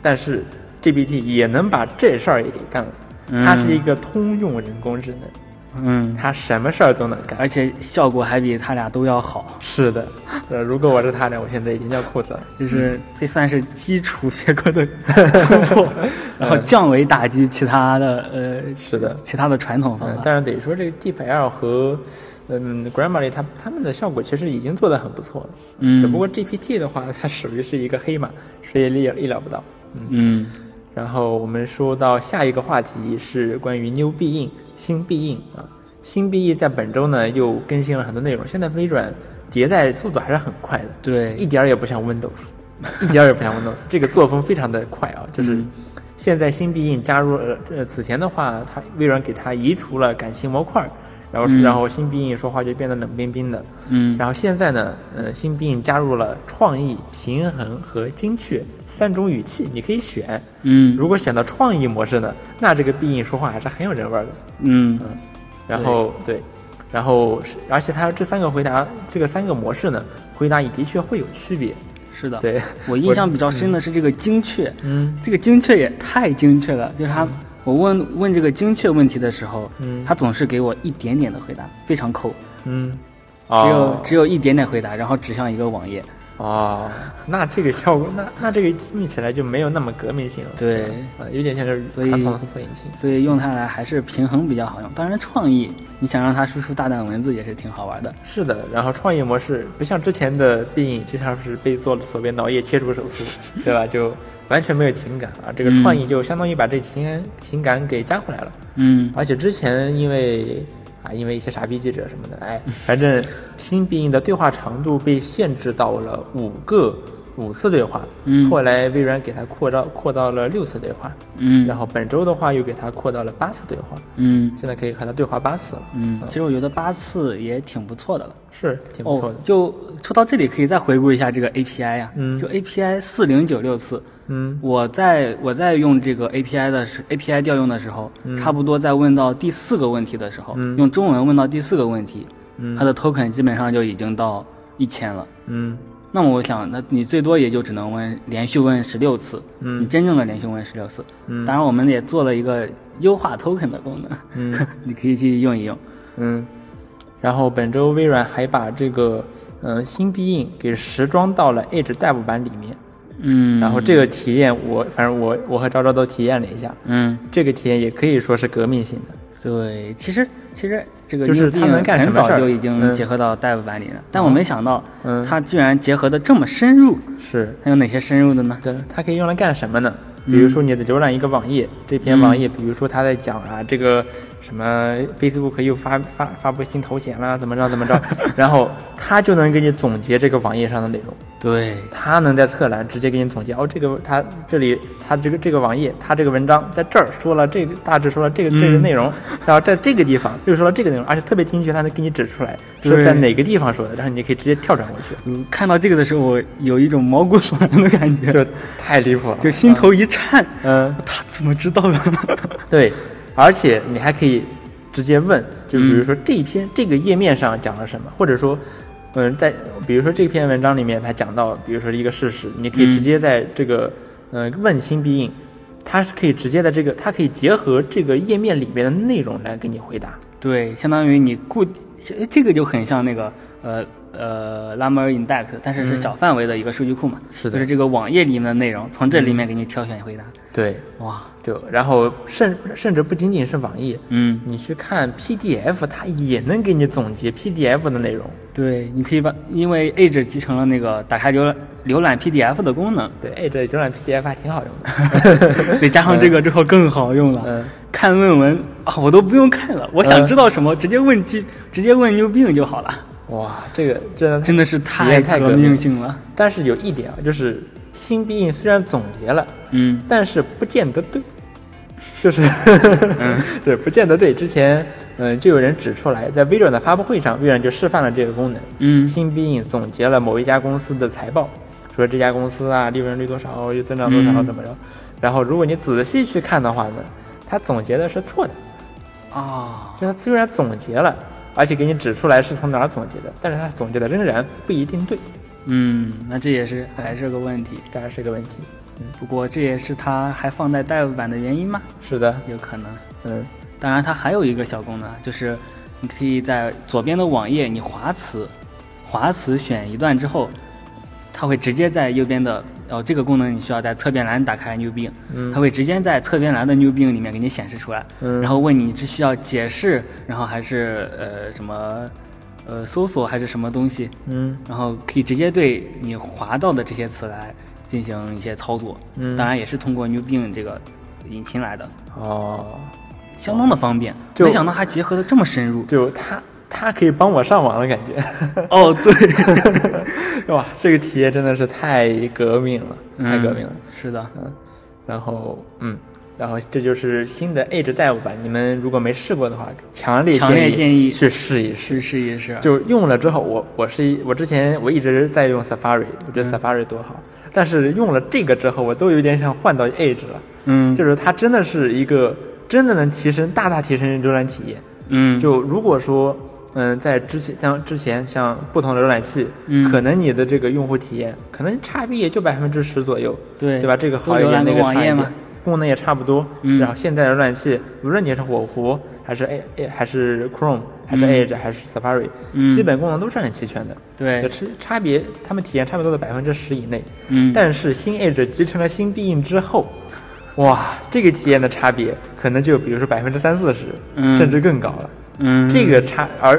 Speaker 1: 但是 GPT 也能把这事儿也给干了。
Speaker 2: 嗯
Speaker 1: 它是一个通用人工智能，
Speaker 2: 嗯，
Speaker 1: 它什么事儿都能干。
Speaker 2: 而且效果还比他俩都要好，
Speaker 1: 是的，呃，如果我是他俩，我现在已经尿裤子了。
Speaker 2: 就是这算是基础学科的 突破，然后降维打击其他的呃
Speaker 1: 是的
Speaker 2: 其他的传统方
Speaker 1: 嗯
Speaker 2: 法，。
Speaker 1: 但是得说这个 DeepL 和嗯 Grammarly 它他们的效果其实已经做得很不错了。
Speaker 2: 嗯
Speaker 1: 只不过 GPT 的话，它属于是一个黑马，谁也意意料不到。
Speaker 2: 嗯
Speaker 1: 然后我们说到下一个话题是关于 New Being 新必应啊，新必应在本周呢又更新了很多内容。现在微软迭代速度还是很快的，
Speaker 2: 对
Speaker 1: 一点儿也不像 Windows，一点儿也不像 Windows，这个作风非常的快啊，就是
Speaker 2: 嗯
Speaker 1: 现在新必应加入了，呃，此前的话，它微软给它移除了感情模块，然后然后新必应说话就变得冷冰冰的，
Speaker 2: 嗯
Speaker 1: 然后现在呢，呃，新必应加入了创意、平衡和精确三种语气，你可以选。
Speaker 2: 嗯
Speaker 1: 如果选到创意模式呢，那这个必应说话还是很有人味儿的。
Speaker 2: 嗯嗯
Speaker 1: 然后对，然后是而且它这三个回答，这个三个模式呢，回答也的确会有区别。
Speaker 2: 是的。
Speaker 1: 对，
Speaker 2: 我印象比较深的是这个精确，
Speaker 1: 嗯
Speaker 2: 这个精确也太精确了，就是他我问问这个精确问题的时候，
Speaker 1: 嗯。
Speaker 2: 他总是给我一点点的回答，非常抠，
Speaker 1: 嗯，
Speaker 2: 只有
Speaker 1: 哦
Speaker 2: 只有一点点回答，然后指向一个网页。
Speaker 1: 哦，那这个效果，那那这个用起来就没有那么革命性了。
Speaker 2: 对
Speaker 1: 啊，有点像是
Speaker 2: 所以
Speaker 1: 传统的搜索引擎。
Speaker 2: 所以用它来还是平衡比较好用。当然，创意你想让它输出大段文字也是挺好玩的。
Speaker 1: 是的，然后创意模式不像之前的必应，就像是被做了所谓脑叶切除手术，对吧？就完全没有情感啊。这个
Speaker 2: 嗯
Speaker 1: 创意就相当于把这情感情感给加回来了。
Speaker 2: 嗯
Speaker 1: 而且之前因为啊，因为一些傻逼记者什么的，哎，反正新必应的对话长度被限制到了五个五次对话，
Speaker 2: 嗯
Speaker 1: 后来微软给它扩到扩到了六次对话，
Speaker 2: 嗯
Speaker 1: 然后本周的话又给它扩到了八次对话，
Speaker 2: 嗯
Speaker 1: 现在可以和它对话八次了，
Speaker 2: 嗯，其实我觉得八次也挺不错的了。
Speaker 1: 是挺不错的。
Speaker 2: 哦，就说到这里，可以再回顾一下这个 API 呀、
Speaker 1: 嗯
Speaker 2: 就 API 四零九六次，
Speaker 1: 嗯。
Speaker 2: 我在我在用这个 API 的时 API 调用的时候，
Speaker 1: 嗯。
Speaker 2: 差不多在问到第四个问题的时候，
Speaker 1: 嗯。
Speaker 2: 用中文问到第四个问题，
Speaker 1: 嗯。
Speaker 2: 它的 token 基本上就已经到一千了。
Speaker 1: 嗯。
Speaker 2: 那么我想，那你最多也就只能问连续问十六次，
Speaker 1: 嗯。
Speaker 2: 你真正的连续问十六次。
Speaker 1: 嗯。
Speaker 2: 当然，我们也做了一个优化 token 的功能，
Speaker 1: 嗯。
Speaker 2: 你可以去用一用。
Speaker 1: 嗯，然后本周微软还把这个呃新必应给时装到了 Edge Dev 版里面，
Speaker 2: 嗯，
Speaker 1: 然后这个体验我反正我我和昭昭都体验了一下，
Speaker 2: 嗯，
Speaker 1: 这个体验也可以说是革命性的。
Speaker 2: 对，其实其实这个
Speaker 1: 就是他能干什
Speaker 2: 很
Speaker 1: 么事儿？
Speaker 2: 早就已经
Speaker 1: 嗯
Speaker 2: 结合到 Dev 版里了，但我没想到
Speaker 1: 嗯。
Speaker 2: 它居然结合的这么深入。
Speaker 1: 是，
Speaker 2: 它有哪些深入的呢？
Speaker 1: 对，它可以用来干什么呢？比
Speaker 2: 嗯
Speaker 1: 如说你的浏览一个网页，这篇网页，比如说它在讲啊，这个什么 Facebook 又发发发布新头衔了，怎么着怎么着，然后他就能给你总结这个网页上的内容，
Speaker 2: 对，
Speaker 1: 他能在侧栏直接给你总结，哦，这个他这里他这个这个网页，他这个文章在这儿说了这个大致说了这个这个
Speaker 2: 嗯
Speaker 1: 内容，然后在这个地方又说了这个内容，而且特别精确，他能给你指出来是在哪个地方说的，然后你可以直接跳转过去，
Speaker 2: 嗯，看到这个的时候，我有一种毛骨悚然的感觉，
Speaker 1: 就太离谱了，
Speaker 2: 就心头一颤。
Speaker 1: 嗯。
Speaker 2: 他怎么知道的？
Speaker 1: 对，而且你还可以直接问，就比如
Speaker 2: 嗯
Speaker 1: 说这一篇、这个页面上讲了什么，或者说，嗯，在比如说这篇文章里面它讲到，比如说一个事实，你可以直接在这个，嗯、问心必应，它是可以直接在这个，它可以结合这个页面里面的内容来给你回答。
Speaker 2: 对，相当于你固，诶这个就很像那个呃呃 Llama Index，但是是
Speaker 1: 嗯
Speaker 2: 小范围的一个数据库嘛。
Speaker 1: 是的
Speaker 2: 就是这个网页里面的内容，从这里面给你挑选回答。
Speaker 1: 对，
Speaker 2: 哇，
Speaker 1: 就然后甚甚至不仅仅是网易，
Speaker 2: 嗯，
Speaker 1: 你去看 PDF，它也能给你总结 PDF 的内容。
Speaker 2: 对，你可以把，因为 Edge 集成了那个打开浏览浏览 PDF 的功能，
Speaker 1: 对，，age 浏览 PDF 还挺好用的。
Speaker 2: 对，加上这个之后更好用了。
Speaker 1: 嗯
Speaker 2: 看论文啊，我都不用看了，我想
Speaker 1: 嗯
Speaker 2: 知道什么，直接问机，直接问 New Bing 就好了。
Speaker 1: 哇，这个真的
Speaker 2: 真的是太
Speaker 1: 太革命
Speaker 2: 命性了。
Speaker 1: 但是有一点啊，就是新必应虽然总结了，
Speaker 2: 嗯
Speaker 1: 但是不见得对，就是，
Speaker 2: 嗯
Speaker 1: 对，不见得对。之前，嗯，就有人指出来，在微软的发布会上，微软就示范了这个功能。
Speaker 2: 嗯
Speaker 1: 新必应总结了某一家公司的财报，说这家公司啊，利润率多少，又增长多少，
Speaker 2: 嗯
Speaker 1: 怎么着。然后，如果你仔细去看的话呢，它总结的是错的。
Speaker 2: 啊，
Speaker 1: 就它虽然总结了，而且给你指出来是从哪儿总结的，但是他总结的仍然不一定对，
Speaker 2: 嗯，那这也是还是个问题。
Speaker 1: 这还是个问题。
Speaker 2: 不过这也是它还放在 Dev 版的原因吗？
Speaker 1: 是的，
Speaker 2: 有可能。
Speaker 1: 嗯
Speaker 2: 当然，它还有一个小功能，就是你可以在左边的网页你划词，划词选一段之后，它会直接在右边的哦，这个功能你需要在侧边栏打开 New Bing，
Speaker 1: 嗯
Speaker 2: 它会直接在侧边栏的 New Bing 里面给你显示出来，
Speaker 1: 嗯
Speaker 2: 然后问你是需要解释，然后还是呃什么呃搜索还是什么东西，
Speaker 1: 嗯
Speaker 2: 然后可以直接对你划到的这些词来进行一些操作，
Speaker 1: 嗯
Speaker 2: 当然也是通过 New Bing 这个引擎来的。
Speaker 1: 哦，
Speaker 2: 相当的方便，
Speaker 1: 就
Speaker 2: 没想到还结合的这么深入。
Speaker 1: 就它它可以帮我上网的感觉。
Speaker 2: 哦，对，
Speaker 1: 哇，这个体验真的是太革命了，太革命了。
Speaker 2: 嗯是的，
Speaker 1: 嗯，然后嗯，然后这就是新的 Edge 代务版，你们如果没试过的话，强烈
Speaker 2: 强烈建议
Speaker 1: 去试一试。
Speaker 2: 试试一试。
Speaker 1: 就用了之后，我我是一我之前我一直在用 Safari，我觉得 Safari 多好，但是用了这个之后，我都有点想换到 Edge 了。
Speaker 2: 嗯，
Speaker 1: 就是它真的是一个真的能提升大大提升浏览体验。
Speaker 2: 嗯，
Speaker 1: 就如果说，嗯，在之前像之前像不同的浏览器，
Speaker 2: 嗯
Speaker 1: 可能你的这个用户体验可能差别也就百分之十左右，
Speaker 2: 对
Speaker 1: 对吧？这个好一点，那个差一点功能也差不多。
Speaker 2: 嗯
Speaker 1: 然后现在的浏览器，无论你是火狐还是 A A 还是 Chrome 还是
Speaker 2: 嗯
Speaker 1: Edge 还是 Safari，、
Speaker 2: 嗯
Speaker 1: 基本功能都是很齐全的。
Speaker 2: 对，
Speaker 1: 差差别，他们体验差不多在百分之十以内。
Speaker 2: 嗯，
Speaker 1: 但是新 Edge 集成了新必应之后，哇，这个体验的差别可能就比如说百分之三四十，
Speaker 2: 嗯
Speaker 1: 甚至更高了。
Speaker 2: 嗯，
Speaker 1: 这个差而，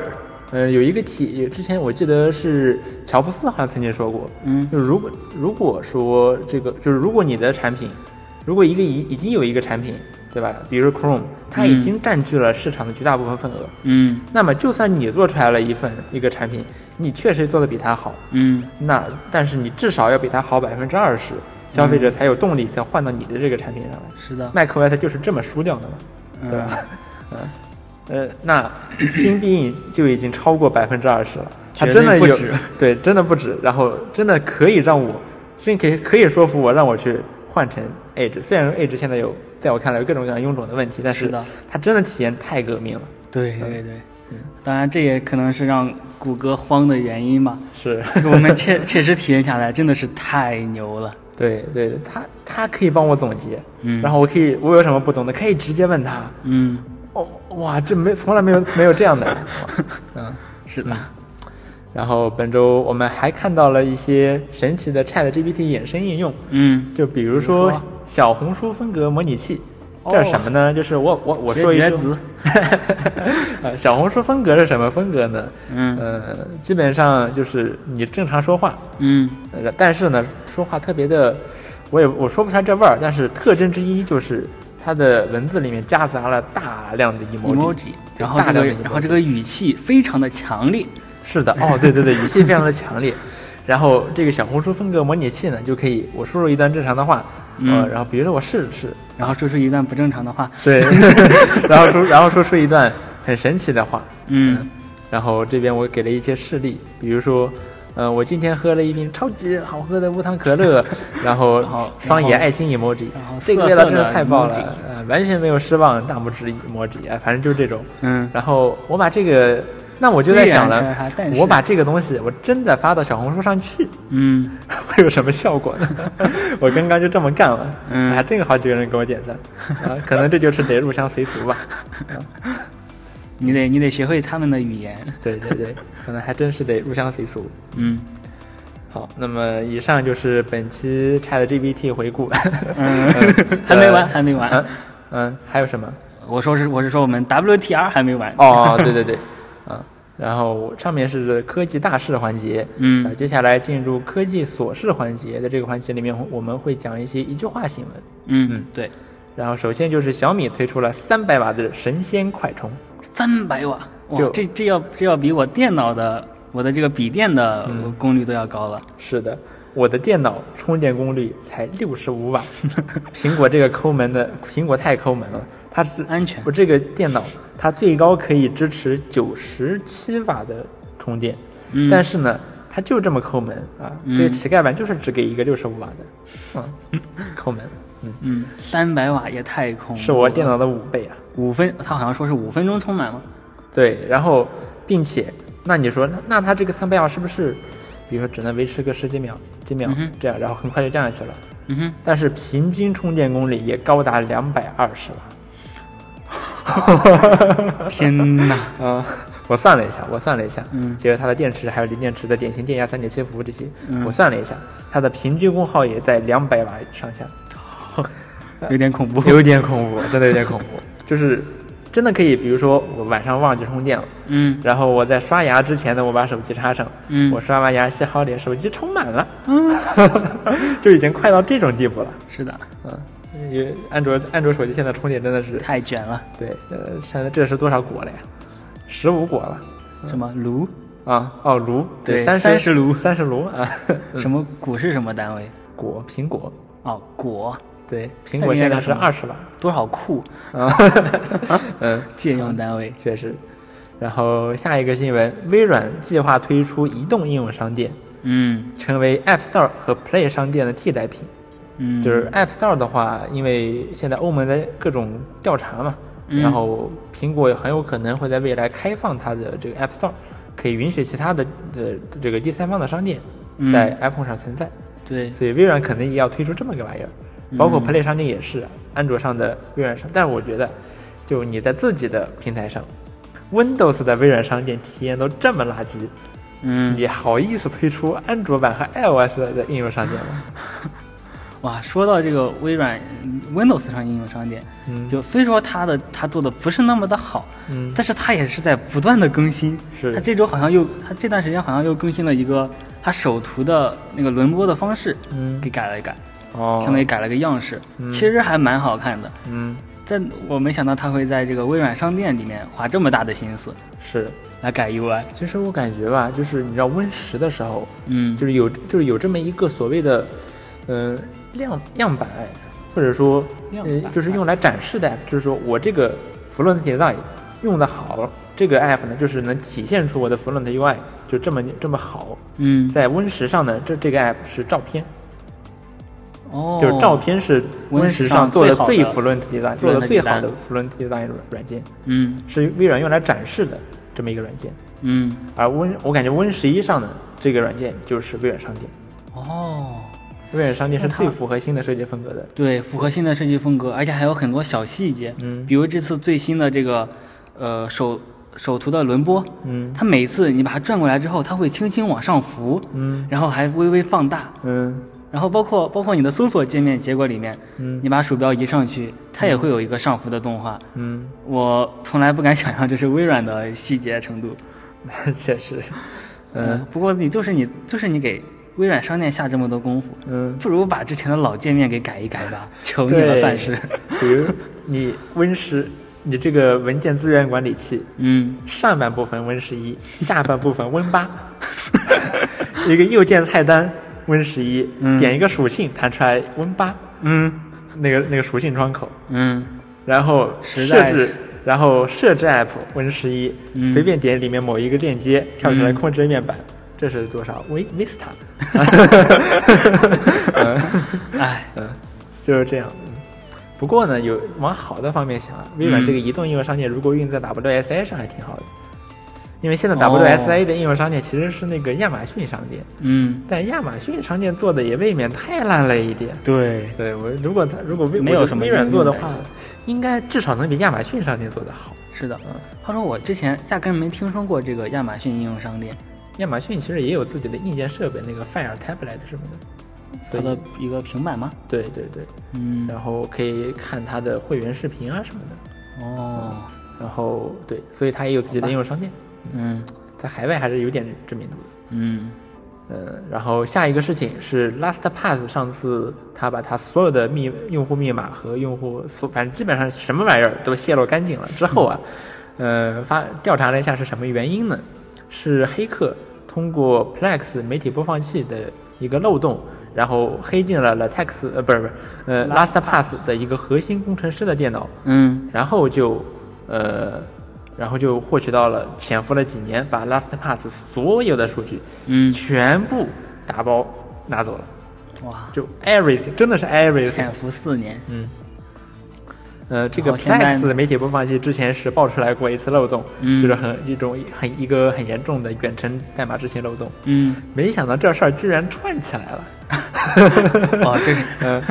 Speaker 1: 呃，有一个体，之前我记得是乔布斯好像曾经说过，
Speaker 2: 嗯
Speaker 1: 就如果如果说这个就是如果你的产品，如果一个已已经有一个产品，对吧？比如 Chrome，它已经占据了市场的绝大部分份额，
Speaker 2: 嗯。
Speaker 1: 那么就算你做出来了一份一个产品，你确实做的比它好，
Speaker 2: 嗯。
Speaker 1: 那但是你至少要比它好百分之二十，消费者才有动力才换到你的这个产品上来。
Speaker 2: 是的
Speaker 1: ，macOS 就是这么输掉的嘛，
Speaker 2: 嗯。
Speaker 1: 对吧？嗯，呃，那新必应就已经超过百分之二十了，它真的有
Speaker 2: 对，
Speaker 1: 真的不止，然后真的可以让我，甚至可以可以说服我让我去换成 Edge。虽然 Edge 现在有在我看来有各种各样臃肿的问题，但
Speaker 2: 是
Speaker 1: 它真的体验太革命了。
Speaker 2: 对对对，当然这也可能是让谷歌慌的原因吧。
Speaker 1: 是，
Speaker 2: 我们切切实体验下来，真的是太牛了。
Speaker 1: 对对，他他可以帮我总结，
Speaker 2: 嗯
Speaker 1: 然后我可以我有什么不懂的可以直接问他。
Speaker 2: 嗯，
Speaker 1: 哦，哇，这没从来没有没有这样的。嗯。
Speaker 2: 是的，
Speaker 1: 然后本周我们还看到了一些神奇的 Chat GPT 衍生应用，
Speaker 2: 嗯，
Speaker 1: 就比如说小红书风格模拟器。
Speaker 2: 哦
Speaker 1: 这是什么呢？就是我我我
Speaker 2: 绝
Speaker 1: 说一句
Speaker 2: 绝子，
Speaker 1: 呃，小红书风格是什么风格呢？
Speaker 2: 嗯
Speaker 1: 呃，基本上就是你正常说话，
Speaker 2: 嗯
Speaker 1: 呃但是呢，说话特别的，我也我说不出来这味儿，但是特征之一就是它的文字里面夹杂了大量的对
Speaker 2: 然后这个
Speaker 1: 大量的
Speaker 2: 然后这个语气非常的强烈。
Speaker 1: 是的，哦，对对对，语气非常的强烈。然后这个小红书风格模拟器呢，就可以我输入一段正常的话，呃，
Speaker 2: 嗯
Speaker 1: 然后比如说我试试，
Speaker 2: 然后说出一段不正常的话。
Speaker 1: 对，然后说然后说出一段很神奇的话，
Speaker 2: 嗯
Speaker 1: 然后这边我给了一些事例，比如说，呃，我今天喝了一瓶超级好喝的无糖可乐，然后双眼爱心 emoji，这个味道真的太棒了，呃，完全没有失望，大拇指 emoji，哎，反正就是这种。
Speaker 2: 嗯，
Speaker 1: 然后我把这个，那我就在想了我把这个东西我真的发到小红书上去，
Speaker 2: 嗯
Speaker 1: 会有什么效果呢？我刚刚就这么干了，
Speaker 2: 嗯
Speaker 1: 还真有好几个人给我点赞，啊，可能这就是得入乡随俗吧。
Speaker 2: 你得你得学会他们的语言。
Speaker 1: 对对对，可能还真是得入乡随俗。
Speaker 2: 嗯
Speaker 1: 好，那么以上就是本期 Chat GPT 回顾。
Speaker 2: 嗯，还没完还没完。
Speaker 1: 嗯嗯，还有什么？
Speaker 2: 我说是我是说我们 WTR 还没完。
Speaker 1: 哦，对对对，啊，然后上面是科技大事环节，
Speaker 2: 嗯。
Speaker 1: 呃接下来进入科技琐事环节在这个环节里面，我们会讲一些一句话新闻。
Speaker 2: 嗯，对，
Speaker 1: 然后首先就是小米推出了三百瓦的神仙快充，
Speaker 2: 三百瓦，哇
Speaker 1: 就，
Speaker 2: 这这要这要比我电脑的我的这个笔电的
Speaker 1: 嗯。
Speaker 2: 功率都要高了。
Speaker 1: 是的，我的电脑充电功率才六十五瓦，苹果这个抠门的，苹果太抠门了，它是
Speaker 2: 安全
Speaker 1: 我这个电脑它最高可以支持九十七瓦的充电，
Speaker 2: 嗯
Speaker 1: 但是呢，它就这么抠门啊，
Speaker 2: 嗯
Speaker 1: 这个乞丐版就是只给一个六十五瓦的，嗯，抠门，嗯，
Speaker 2: 嗯，三百瓦也太空了。
Speaker 1: 是我电脑的五倍啊。
Speaker 2: 五分，他好像说是五分钟充满了。
Speaker 1: 对，然后并且那你说那那它这个三百瓦是不是，比如说只能维持个十几秒、几秒
Speaker 2: 嗯
Speaker 1: 这样，然后很快就降下去了？
Speaker 2: 嗯哼，
Speaker 1: 但是平均充电功率也高达两百二十瓦。
Speaker 2: 天哪！
Speaker 1: 啊、我算了一下，我算了一下，
Speaker 2: 嗯。
Speaker 1: 结合它的电池还有锂电池的典型电压三点七伏这些，
Speaker 2: 嗯。
Speaker 1: 我算了一下，它的平均功耗也在两百瓦上下，
Speaker 2: 有点恐怖。
Speaker 1: 有点恐怖，真的有点恐怖，就是真的可以，比如说我晚上忘记充电了，
Speaker 2: 嗯。
Speaker 1: 然后我在刷牙之前呢，我把手机插上，
Speaker 2: 嗯。
Speaker 1: 我刷完牙洗好脸，手机充满了，嗯。就已经快到这种地步了，
Speaker 2: 是的，
Speaker 1: 嗯。因为安卓安卓手机现在充电真的是
Speaker 2: 太卷了。
Speaker 1: 对，呃，现在这是多少果了呀？十五果了。
Speaker 2: 什么卢？
Speaker 1: 啊，哦，卢，
Speaker 2: 对
Speaker 1: 三
Speaker 2: 三十卢
Speaker 1: 三十卢啊，
Speaker 2: 什么股是什么单位？
Speaker 1: 果苹果，
Speaker 2: 哦，果
Speaker 1: 对，苹果现在是二十瓦
Speaker 2: 多少库？
Speaker 1: 啊，嗯，
Speaker 2: 借用单位。
Speaker 1: 确实。然后下一个新闻，微软计划推出移动应用商店，
Speaker 2: 嗯
Speaker 1: 成为 App Store 和 Play 商店的替代品。
Speaker 2: 嗯，
Speaker 1: 就是 App Store 的话，因为现在欧盟在各种调查嘛，
Speaker 2: 嗯
Speaker 1: 然后苹果很有可能会在未来开放它的这个 App Store，可以允许其他的呃这个第三方的商店
Speaker 2: 嗯
Speaker 1: 在 iPhone 上存在。
Speaker 2: 对，
Speaker 1: 所以微软可能也要推出这么个玩意儿，包括
Speaker 2: 嗯
Speaker 1: Play 商店也是，安卓上的微软商。但是我觉得，就你在自己的平台上，Windows 的微软商店体验都这么垃圾，
Speaker 2: 嗯，
Speaker 1: 你好意思推出安卓版和 iOS 的应用商店吗？
Speaker 2: 哇，说到这个微软嗯 Windows 上应用商店，
Speaker 1: 嗯，
Speaker 2: 就虽说它的它做的不是那么的好，
Speaker 1: 嗯
Speaker 2: 但是它也是在不断的更新。
Speaker 1: 是
Speaker 2: 它这周好像又，它这段时间好像又更新了一个它首图的那个轮播的方式，
Speaker 1: 嗯
Speaker 2: 给改了一改，
Speaker 1: 哦，
Speaker 2: 相当于改了个样式，
Speaker 1: 嗯
Speaker 2: 其实还蛮好看的。
Speaker 1: 嗯
Speaker 2: 但我没想到它会在这个微软商店里面花这么大的心思
Speaker 1: 是。
Speaker 2: 来改 UI。
Speaker 1: 其实我感觉吧，就是你知道 Win 十的时候，
Speaker 2: 嗯，
Speaker 1: 就是有就是有这么一个所谓的，嗯、样样板，或者说就是用来展示的 app，就是说我这个 Fluent Design 用的好，这个 app 呢就是能体现出我的 Fluent UI 就这么这么好。
Speaker 2: 嗯，
Speaker 1: 在 Win 十上呢，这这个 app 是照片，
Speaker 2: 哦，
Speaker 1: 就是照片是
Speaker 2: Win10
Speaker 1: Win 十上做的最 Fluent Design 做的最好的 Fluent Design 软件，
Speaker 2: 嗯
Speaker 1: 是微软用来展示的这么一个软件。
Speaker 2: 嗯，
Speaker 1: 而 Win 我感觉 Win 十一上呢，这个软件就是微软商店。
Speaker 2: 哦，
Speaker 1: 微软商店是
Speaker 2: 它
Speaker 1: 最符合新的设计风格的。
Speaker 2: 对，符合新的设计风格，而且还有很多小细节，
Speaker 1: 嗯。
Speaker 2: 比如这次最新的这个呃手手图的轮播，
Speaker 1: 嗯。
Speaker 2: 它每次你把它转过来之后，它会轻轻往上浮，
Speaker 1: 嗯。
Speaker 2: 然后还微微放大，
Speaker 1: 嗯。
Speaker 2: 然后包括包括你的搜索界面结果里面，
Speaker 1: 嗯。
Speaker 2: 你把鼠标移上去，它也会有一个上浮的动画。
Speaker 1: 嗯，
Speaker 2: 我从来不敢想象这是微软的细节程度。
Speaker 1: 确实。
Speaker 2: 嗯
Speaker 1: 嗯，
Speaker 2: 不过你就是你就是你给微软商店下这么多功夫，
Speaker 1: 嗯，
Speaker 2: 不如把之前的老界面给改一改吧，求你了，
Speaker 1: 对
Speaker 2: 范式。
Speaker 1: 比如你 Win 十，你这个文件资源管理器
Speaker 2: 嗯。
Speaker 1: 上半部分 Win 十一，下半部分 Win 八，一个右键菜单 Win 十一，
Speaker 2: 嗯。
Speaker 1: 点一个属性弹出来 Win 八，
Speaker 2: 嗯。
Speaker 1: 那个那个属性窗口，
Speaker 2: 嗯。
Speaker 1: 然后设置，然后设置 App Win 十一，
Speaker 2: 嗯。
Speaker 1: 随便点里面某一个链接，跳出来
Speaker 2: 嗯
Speaker 1: 控制面板，这是多少？V Vista，
Speaker 2: 哎，
Speaker 1: 嗯，就是这样。嗯，不过呢，有往好的方面想啊，微软
Speaker 2: 嗯。
Speaker 1: 这个移动应用商店如果用在 WSA 上还挺好的，因为现在
Speaker 2: 哦。
Speaker 1: WSA 的应用商店其实是那个亚马逊商店，
Speaker 2: 嗯，
Speaker 1: 但亚马逊商店做的也未免太烂了一点。
Speaker 2: 对，
Speaker 1: 对我，如果他如果微
Speaker 2: 没有什么
Speaker 1: 微软做的话
Speaker 2: 应
Speaker 1: 该至少能比亚马逊商店做的好。
Speaker 2: 是的。嗯话说我之前压根没听说过这个亚马逊应用商店，
Speaker 1: 亚马逊其实也有自己的硬件设备，那个 Fire Tablet 什么的。所
Speaker 2: 它的一个平板吗？
Speaker 1: 对对对，
Speaker 2: 嗯，
Speaker 1: 然后可以看它的会员视频啊什么的。
Speaker 2: 哦，
Speaker 1: 然后对，所以它也有自己的应用商店，
Speaker 2: 嗯
Speaker 1: 在海外还是有点知名度的。
Speaker 2: 嗯
Speaker 1: 呃，然后下一个事情是 LastPass 上次他把他所有的密用户密码和用户所，反正基本上什么玩意儿都泄露干净了之后啊，呃，发调查了一下是什么原因呢？是黑客通过 Plex 媒体播放器的一个漏洞，然后黑进了 Latex 呃不是不是呃 LastPass 的一个核心工程师的电脑，
Speaker 2: 嗯。
Speaker 1: 然后就呃，然后就获取到了潜伏了几年，把 LastPass 所有的数据
Speaker 2: 嗯，
Speaker 1: 全部打包拿走了，
Speaker 2: 哇，
Speaker 1: 就 everything，真的是 everything。
Speaker 2: 潜伏四年，
Speaker 1: 嗯，呃，这个 Plex 媒体播放器之前是爆出来过一次漏洞，
Speaker 2: 嗯
Speaker 1: 就是很一种很一个很严重的远程代码执行漏洞。
Speaker 2: 嗯，
Speaker 1: 没想到这事儿居然串起来了。
Speaker 2: 哦，这是
Speaker 1: 嗯，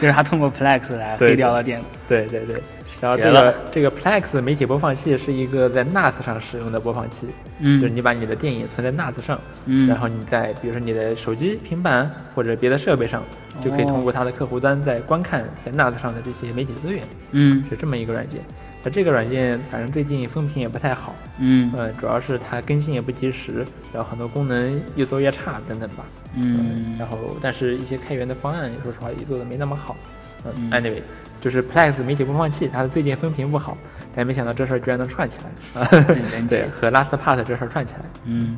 Speaker 2: 就是他通过 Plex 来黑掉了电脑。
Speaker 1: 对对对。然后这个这个 Plex 媒体播放器是一个在 NAS 上使用的播放器，就是
Speaker 2: 嗯
Speaker 1: 你把你的电影存在 NAS 上，
Speaker 2: 嗯，
Speaker 1: 然后你在比如说你的手机、平板或者别的设备上，就可以通过它的客户端在观看在 NAS 上的这些媒体资源，
Speaker 2: 嗯
Speaker 1: 是这么一个软件。那这个软件反正最近风评也不太好，
Speaker 2: 嗯
Speaker 1: 嗯，主要是它更新也不及时，然后很多功能越做越差等等吧。
Speaker 2: 嗯
Speaker 1: 然后但是一些开源的方案，说实话也做的没那么好。嗯
Speaker 2: 嗯
Speaker 1: ，anyway，就是 Plex 媒体播放器，它的最近风评不好，但没想到这事儿居然能串起来 对，和 LastPass 这事儿串起来。
Speaker 2: 嗯。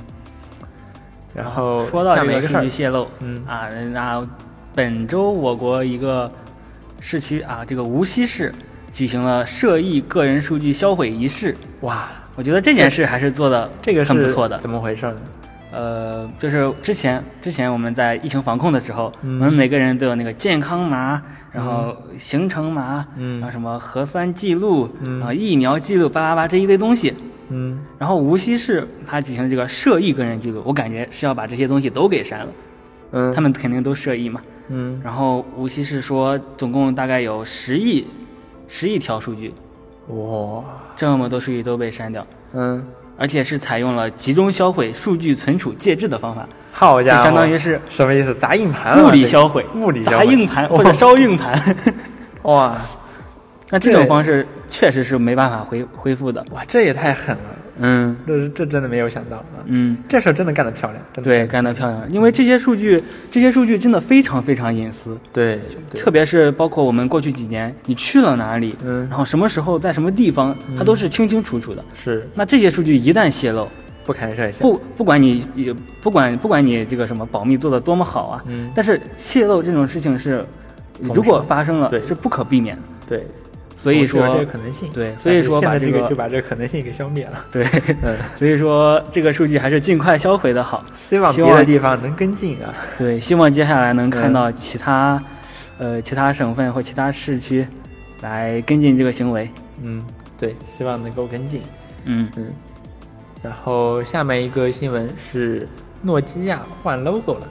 Speaker 1: 然后
Speaker 2: 说到这个数据泄露，
Speaker 1: 嗯
Speaker 2: 啊，那本周我国一个市区啊，这个无锡市举行了涉疫个人数据销毁仪式。
Speaker 1: 哇，
Speaker 2: 我觉得这件事还是做的
Speaker 1: 这个是
Speaker 2: 很不错的。
Speaker 1: 怎么回事呢？
Speaker 2: 呃，就是之前之前我们在疫情防控的时候，
Speaker 1: 嗯
Speaker 2: 我们每个人都有那个健康码，然后行程码，
Speaker 1: 嗯
Speaker 2: 然后什么核酸记录，
Speaker 1: 嗯
Speaker 2: 然后疫苗记录，巴拉巴这一堆东西。
Speaker 1: 嗯
Speaker 2: 然后无锡市它举行的这个涉疫个人记录，我感觉是要把这些东西都给删了。
Speaker 1: 嗯，
Speaker 2: 他们肯定都涉疫嘛。
Speaker 1: 嗯
Speaker 2: 然后无锡市说，总共大概有十亿十亿条数据，
Speaker 1: 哇
Speaker 2: 这么多数据都被删掉，
Speaker 1: 嗯，
Speaker 2: 而且是采用了集中销毁、数据存储介质的方法，
Speaker 1: 好家伙，
Speaker 2: 相当于是
Speaker 1: 什么意思？砸硬盘了
Speaker 2: 物理销毁、
Speaker 1: 物理销毁
Speaker 2: 砸硬盘或者烧硬盘。
Speaker 1: 哇
Speaker 2: 那这种方式确实是没办法恢恢复的。
Speaker 1: 哇，这也太狠了，
Speaker 2: 嗯
Speaker 1: 这是这真的没有想到啊！
Speaker 2: 嗯，
Speaker 1: 这事儿真的干得漂亮，真的
Speaker 2: 对，干得漂亮。因为这些数据，这些数据真的非常非常隐私，
Speaker 1: 对对
Speaker 2: 特别是包括我们过去几年你去了哪里，
Speaker 1: 嗯
Speaker 2: 然后什么时候在什么地方，它都是清清楚楚的。
Speaker 1: 是
Speaker 2: 那这些数据一旦泄露，
Speaker 1: 不堪设想，
Speaker 2: 不不管你也不管不管你这个什么保密做的多么好啊，
Speaker 1: 嗯
Speaker 2: 但是泄露这种事情是，如果发生了
Speaker 1: 对
Speaker 2: 是不可避免的。
Speaker 1: 对，
Speaker 2: 所以说
Speaker 1: 这个可能性，
Speaker 2: 对所以说把这个
Speaker 1: 这就把这个可能性给消灭了，
Speaker 2: 对，
Speaker 1: 嗯，
Speaker 2: 所以说这个数据还是尽快销毁的好。
Speaker 1: 希望别的地方能跟进啊，
Speaker 2: 对，希望接下来能看
Speaker 1: 嗯
Speaker 2: 到其他，呃，其他省份或其他市区来跟进这个行为。
Speaker 1: 嗯，对，希望能够跟进，
Speaker 2: 嗯
Speaker 1: 嗯，然后下面一个新闻是诺基亚换 logo 了。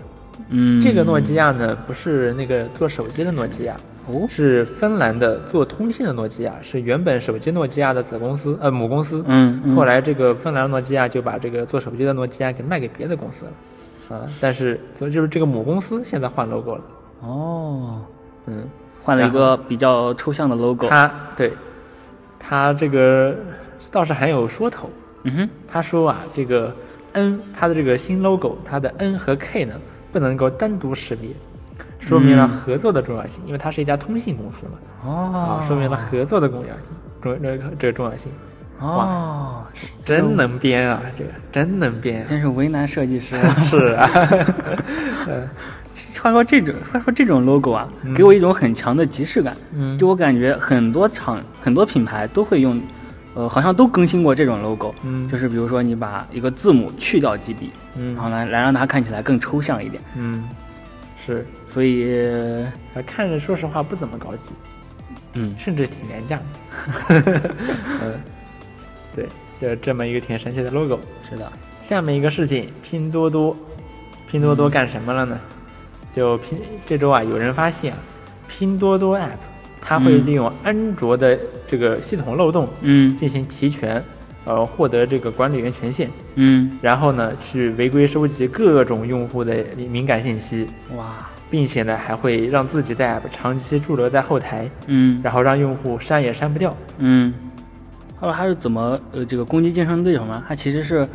Speaker 2: 嗯，
Speaker 1: 这个诺基亚呢，不是那个做手机的诺基亚，
Speaker 2: 哦，
Speaker 1: 是芬兰的做通信的诺基亚，是原本手机诺基亚的子公司，呃，母公司。
Speaker 2: 嗯，嗯。
Speaker 1: 后来这个芬兰诺基亚就把这个做手机的诺基亚给卖给别的公司了，啊，但是所以就是这个母公司现在换 logo 了，
Speaker 2: 哦，
Speaker 1: 嗯，
Speaker 2: 换了一个比较抽象的 logo。
Speaker 1: 他对，他这个倒是很有说头，
Speaker 2: 嗯哼，
Speaker 1: 他说啊，这个 N 它的这个新 logo，它的 N 和 K 呢不能够单独识别，说明了
Speaker 2: 嗯。
Speaker 1: 合作的重要性，因为它是一家通信公司嘛，
Speaker 2: 哦。
Speaker 1: 啊，，说明了合作的重要性，重这个这个重要性，
Speaker 2: 哦，
Speaker 1: 真能编啊，这个真能编啊，
Speaker 2: 真是为难设计师。
Speaker 1: 是啊，
Speaker 2: 话说这种，话说这种 logo 啊，
Speaker 1: 嗯。
Speaker 2: 给我一种很强的即视感。
Speaker 1: 嗯。
Speaker 2: 就我感觉很多厂、很多品牌都会用，呃，好像都更新过这种 logo。
Speaker 1: 嗯。
Speaker 2: 就是比如说你把一个字母去掉几笔，然后
Speaker 1: 嗯
Speaker 2: 来来让它看起来更抽象一点。
Speaker 1: 嗯，是，
Speaker 2: 所以，
Speaker 1: 啊看着说实话不怎么高级，
Speaker 2: 嗯，
Speaker 1: 甚至挺廉价的，嗯，对，这这么一个挺神奇的 logo。
Speaker 2: 是的，
Speaker 1: 下面一个事情，拼多多，拼多多干什么了呢？就拼这周啊，有人发现啊，拼多多 App 它会
Speaker 2: 嗯。
Speaker 1: 利用安卓的这个系统漏洞
Speaker 2: 嗯。
Speaker 1: 进行提权，呃，获得这个管理员权限，
Speaker 2: 嗯，
Speaker 1: 然后呢，去违规收集各种用户的敏感信息，
Speaker 2: 哇，
Speaker 1: 并且呢，还会让自己的 App 长期驻留在后台，
Speaker 2: 嗯
Speaker 1: 然后让用户删也删不掉。
Speaker 2: 嗯，后来他是怎么呃这个攻击竞争对手呢？他其实是。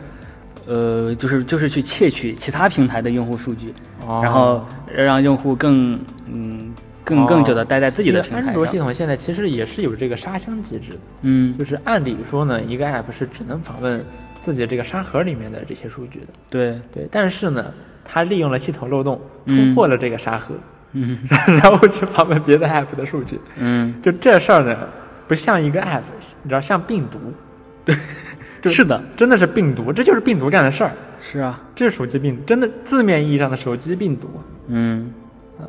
Speaker 2: 呃，就是就是去窃取其他平台的用户数据，
Speaker 1: 哦
Speaker 2: 然后让用户更嗯更更久的待在自己的
Speaker 1: 安卓系。统现在其实也是有这个沙箱机制的。
Speaker 2: 嗯，
Speaker 1: 就是按理说呢，一个 app 是只能访问自己这个沙盒里面的这些数据的，
Speaker 2: 对，
Speaker 1: 对。但是呢，它利用了系统漏洞，突
Speaker 2: 嗯
Speaker 1: 破了这个沙盒，
Speaker 2: 嗯。
Speaker 1: 然后去访问别的 app 的数据。
Speaker 2: 嗯，
Speaker 1: 就这事儿呢，不像一个 app，你知道，像病毒，对是
Speaker 2: 的，
Speaker 1: 真的是病毒，这就是病毒干的事儿。
Speaker 2: 是啊，
Speaker 1: 这是手机病毒，真的字面意义上的手机病毒。
Speaker 2: 嗯，
Speaker 1: 啊，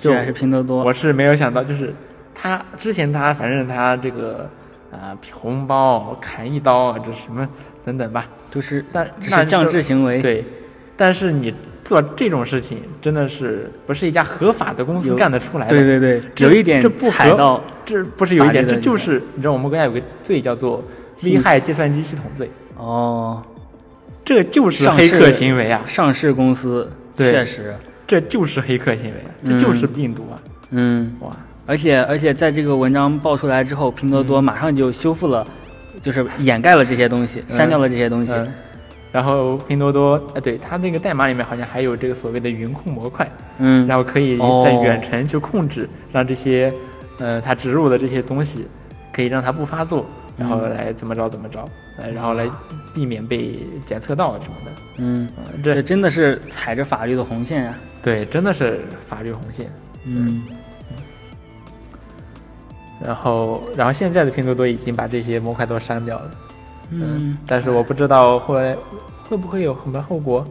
Speaker 2: 这还是拼多多，
Speaker 1: 我是没有想到，就是他之前他反正他这个啊、红包砍一刀啊，这什么等等吧，
Speaker 2: 都是
Speaker 1: 但那
Speaker 2: 这是降智行为。，
Speaker 1: 对，但是你做这种事情真的是不是一家合法的公司干得出来的？
Speaker 2: 对对对，
Speaker 1: 这
Speaker 2: 有一点
Speaker 1: 这不合
Speaker 2: 踩到
Speaker 1: 这不是有一点，这就是你知道我们国家有个罪叫做危害计算机系统罪，
Speaker 2: 哦，
Speaker 1: 这就是黑客行为啊，
Speaker 2: 上市公司确实，
Speaker 1: 这就是黑客行为啊，这就是病毒啊！
Speaker 2: 嗯，
Speaker 1: 哇，
Speaker 2: 而且而且在这个文章爆出来之后，拼多多马上就修复了，就是掩盖了这些东西，
Speaker 1: 嗯
Speaker 2: 删掉了这些东西。
Speaker 1: 嗯，然后拼多多，啊，对它那个代码里面好像还有这个所谓的云控模块，
Speaker 2: 嗯，
Speaker 1: 然后可以
Speaker 2: 哦
Speaker 1: 在远程去控制，让这些，呃，它植入的这些东西，可以让它不发作，然后
Speaker 2: 嗯
Speaker 1: 来怎么着怎么着，呃，然后来避免被检测到什么的。
Speaker 2: 嗯，这真的是踩着法律的红线呀、
Speaker 1: 对，真的是法律红线。
Speaker 2: 嗯
Speaker 1: 然后，然后现在的拼多多已经把这些模块都删掉了。
Speaker 2: 嗯，
Speaker 1: 但是我不知道后来会不会有什么后果，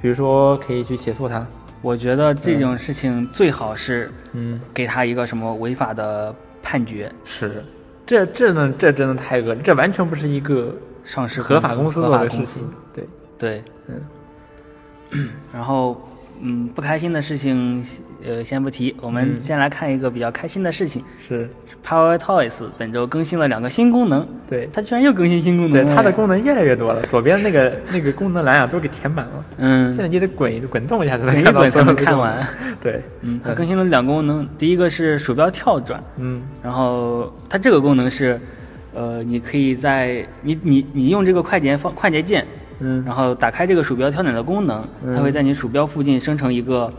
Speaker 1: 比如说可以去起诉他。
Speaker 2: 我觉得这种事情最好是
Speaker 1: 嗯，
Speaker 2: 给他一个什么违法的判决，
Speaker 1: 是，这这呢，这真的太恶了，这完全不是一个
Speaker 2: 上市
Speaker 1: 合法公司
Speaker 2: 合
Speaker 1: 做
Speaker 2: 法公司
Speaker 1: 的事情。对，
Speaker 2: 对，
Speaker 1: 嗯，
Speaker 2: 然后嗯，不开心的事情呃先不提，我们
Speaker 1: 嗯。
Speaker 2: 先来看一个比较开心的事情。
Speaker 1: 是
Speaker 2: ，Power Toys 本周更新了两个新功能，
Speaker 1: 对，
Speaker 2: 它居然又更新新功能。
Speaker 1: 对它的功能越来越多了，左边那个 那个功能栏啊都给填满了。
Speaker 2: 嗯。
Speaker 1: 现，在你得滚滚动一下才能看到
Speaker 2: 滚才能
Speaker 1: 所有的功能。
Speaker 2: 看完。
Speaker 1: 对，
Speaker 2: 嗯，它更新了两个功能，第一个是鼠标跳转，
Speaker 1: 嗯。
Speaker 2: 然后它这个功能是，呃，你可以在你你你用这个快捷方快捷键，
Speaker 1: 嗯。
Speaker 2: 然后打开这个鼠标跳转的功能，
Speaker 1: 嗯。
Speaker 2: 它会在你鼠标附近生成一个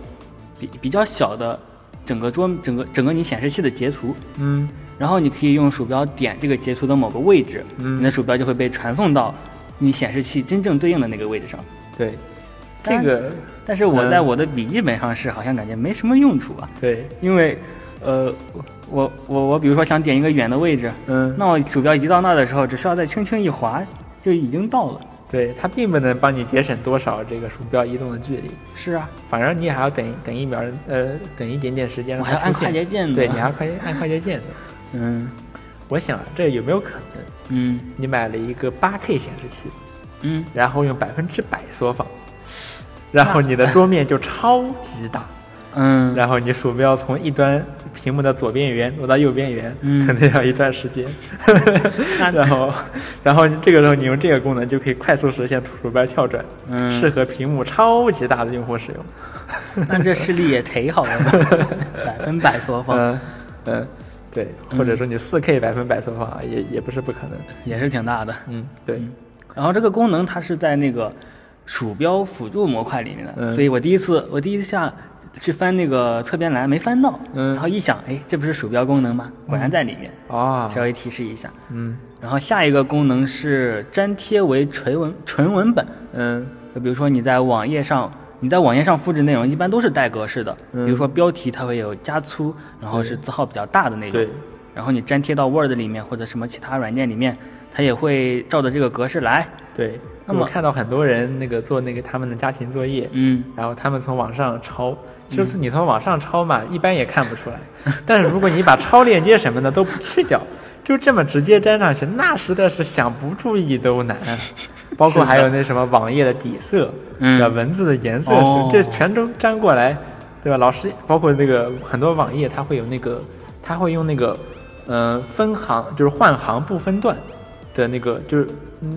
Speaker 2: 比比较小的整个桌整个整个你显示器的截图，
Speaker 1: 嗯。
Speaker 2: 然后你可以用鼠标点这个截图的某个位置，
Speaker 1: 嗯。
Speaker 2: 你的鼠标就会被传送到你显示器真正对应的那个位置上。
Speaker 1: 对，这个
Speaker 2: 但是我在
Speaker 1: 嗯
Speaker 2: 我的笔记本上是好像感觉没什么用处啊，
Speaker 1: 对，
Speaker 2: 因为，呃，我我我比如说想点一个远的位置，
Speaker 1: 嗯，
Speaker 2: 那我鼠标移到那儿的时候，只需要再轻轻一滑，就已经到了。
Speaker 1: 对，它并不能帮你节省多少这个鼠标移动的距离，
Speaker 2: 是啊，
Speaker 1: 反正你还要等等一秒，呃，等一点点时间
Speaker 2: 我还要按。快捷键呢。
Speaker 1: 对，你还要快按快捷键的。
Speaker 2: 嗯
Speaker 1: 我想啊这有没有可能，
Speaker 2: 嗯
Speaker 1: 你买了一个八 K 显示器，
Speaker 2: 嗯，
Speaker 1: 然后用百分之百缩放，然后你的桌面就超级大，
Speaker 2: 嗯，
Speaker 1: 然后你鼠标从一端屏幕的左边缘挪到右边缘，
Speaker 2: 嗯
Speaker 1: 可能要一段时间。然后，然后这个时候你用这个功能就可以快速实现鼠标跳转，
Speaker 2: 嗯
Speaker 1: 适合屏幕超级大的用户使用。
Speaker 2: 那这视力也忒好了吧，百分百缩放
Speaker 1: 嗯嗯，对，或者说你四 K 百分百缩放啊，也也不是不可能。
Speaker 2: 也是挺大的。
Speaker 1: 嗯，对，
Speaker 2: 然后这个功能它是在那个鼠标辅助模块里面的，
Speaker 1: 嗯
Speaker 2: 所以我第一次我第一次下去翻那个侧边栏没翻到，
Speaker 1: 嗯。
Speaker 2: 然后一想，哎，这不是鼠标功能吗？果然在里面，
Speaker 1: 啊，
Speaker 2: 稍微提示一下。
Speaker 1: 嗯。
Speaker 2: 然后下一个功能是粘贴为纯文纯文本，
Speaker 1: 嗯。
Speaker 2: 就比如说你在网页上，你在网页上复制内容一般都是带格式的，
Speaker 1: 嗯。
Speaker 2: 比如说标题它会有加粗，然后是字号比较大的那种，
Speaker 1: 对，
Speaker 2: 然后你粘贴到 Word 里面或者什么其他软件里面，它也会照着这个格式来，
Speaker 1: 对。
Speaker 2: 那么
Speaker 1: 我看到很多人那个做那个他们的家庭作业，
Speaker 2: 嗯，
Speaker 1: 然后他们从网上抄，其实你从网上抄嘛，一般也看不出来。但是如果你把抄链接什么的都不去掉，就这么直接粘上去，那实在是想不注意都难。包括还有那什么网页的底色，
Speaker 2: 嗯？
Speaker 1: 文字的颜色是，
Speaker 2: 哦
Speaker 1: 这全都粘过来，对吧？老师包括那个很多网页，它会有那个，它会用那个，呃，分行就是换行不分段的那个，就是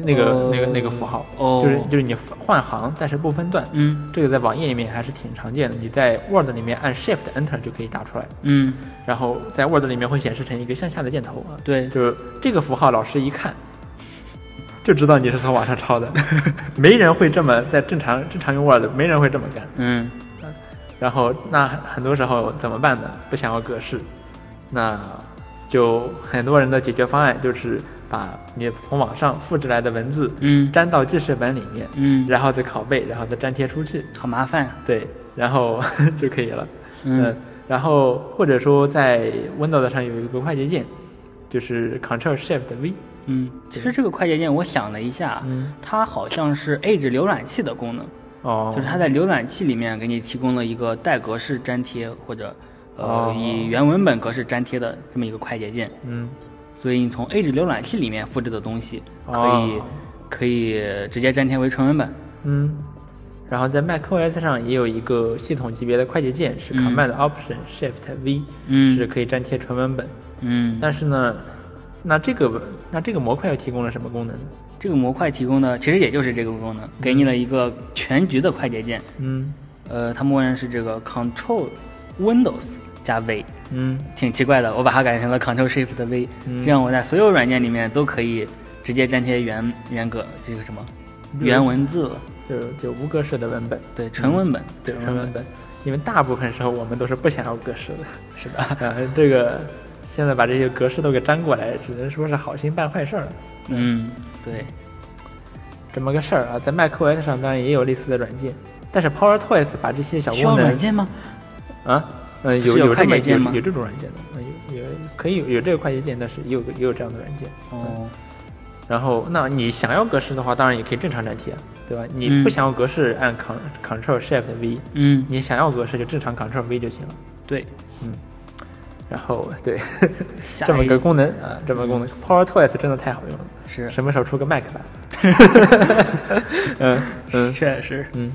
Speaker 1: 那个、
Speaker 2: 哦。
Speaker 1: 那个那个符号，
Speaker 2: 哦。
Speaker 1: 就是就是你换行但是不分段，
Speaker 2: 嗯。
Speaker 1: 这个在网页里面还是挺常见的，你在 Word 里面按 Shift Enter 就可以打出来，
Speaker 2: 嗯，
Speaker 1: 然后在 Word 里面会显示成一个向下的箭头啊，
Speaker 2: 对，
Speaker 1: 就是这个符号，老师一看就知道你是从网上抄的，没人会这么在正常正常用 Word，没人会这么干。
Speaker 2: 嗯。
Speaker 1: 然后那很多时候怎么办呢？不想要格式，那就很多人的解决方案就是把你从网上复制来的文字
Speaker 2: 嗯
Speaker 1: 粘到记事本里面，
Speaker 2: 嗯，
Speaker 1: 然后再拷贝，然后再粘贴出去。
Speaker 2: 好麻烦，
Speaker 1: 对，然后 就可以了。
Speaker 2: 嗯
Speaker 1: 然后或者说在 Windows 上有一个快捷键，就是 Ctrl Shift V。
Speaker 2: 嗯，其实这个快捷键我想了一下，
Speaker 1: 嗯，
Speaker 2: 它好像是 Edge 浏览器的功能，
Speaker 1: 哦，
Speaker 2: 就是它在浏览器里面给你提供了一个带格式粘贴或者呃、
Speaker 1: 哦
Speaker 2: 以原文本格式粘贴的这么一个快捷键，
Speaker 1: 嗯，
Speaker 2: 所以你从 Edge 浏览器里面复制的东西可以、
Speaker 1: 哦
Speaker 2: 可以直接粘贴为纯文本。
Speaker 1: 嗯，然后在 macOS 上也有一个系统级别的快捷键，是
Speaker 2: 嗯
Speaker 1: Command Option Shift V，、
Speaker 2: 嗯
Speaker 1: 是可以粘贴纯文本。
Speaker 2: 嗯，
Speaker 1: 但是呢，那这个那这个模块又提供了什么功能呢？
Speaker 2: 这个模块提供的其实也就是这个功能，给你了一个全局的快捷键。
Speaker 1: 嗯
Speaker 2: 呃，它默认是这个 Control Windows 加 V，
Speaker 1: 嗯
Speaker 2: 挺奇怪的，我把它改成了 Control Shift V，、
Speaker 1: 嗯
Speaker 2: 这样我在所有软件里面都可以直接粘贴原原格这个什么原文字了，
Speaker 1: 就就无格式的文本，
Speaker 2: 对，纯文本，
Speaker 1: 对纯文本，因为大部分时候我们都是不想要格式的。
Speaker 2: 是的，
Speaker 1: 然后这个现在把这些格式都给粘过来，只能说是好心办坏事儿了。
Speaker 2: 嗯，对，
Speaker 1: 这么个事儿啊，在 macOS 上当然也有类似的软件，但是 PowerToys 把这些小
Speaker 2: 需要
Speaker 1: 功能
Speaker 2: 软件吗？
Speaker 1: 啊，呃，有
Speaker 2: 有快
Speaker 1: 这么
Speaker 2: 捷键吗
Speaker 1: 有有这种软件的，嗯有有可以有有这个快捷键，但是也有个也有这样的软件。
Speaker 2: 哦，
Speaker 1: 然后，那你想要格式的话，当然也可以正常粘贴，对吧？你
Speaker 2: 嗯
Speaker 1: 不想要格式，按 Ctrl Ctrl Shift V；
Speaker 2: 嗯，
Speaker 1: 你想要格式，就正常 Ctrl V 就行了。
Speaker 2: 对，嗯
Speaker 1: 然后，对，这么
Speaker 2: 一
Speaker 1: 个功能啊，这么个功能，PowerToys 真的太好用了。
Speaker 2: 是
Speaker 1: 什么时候出个 Mac 版？嗯嗯
Speaker 2: 确实，
Speaker 1: 嗯。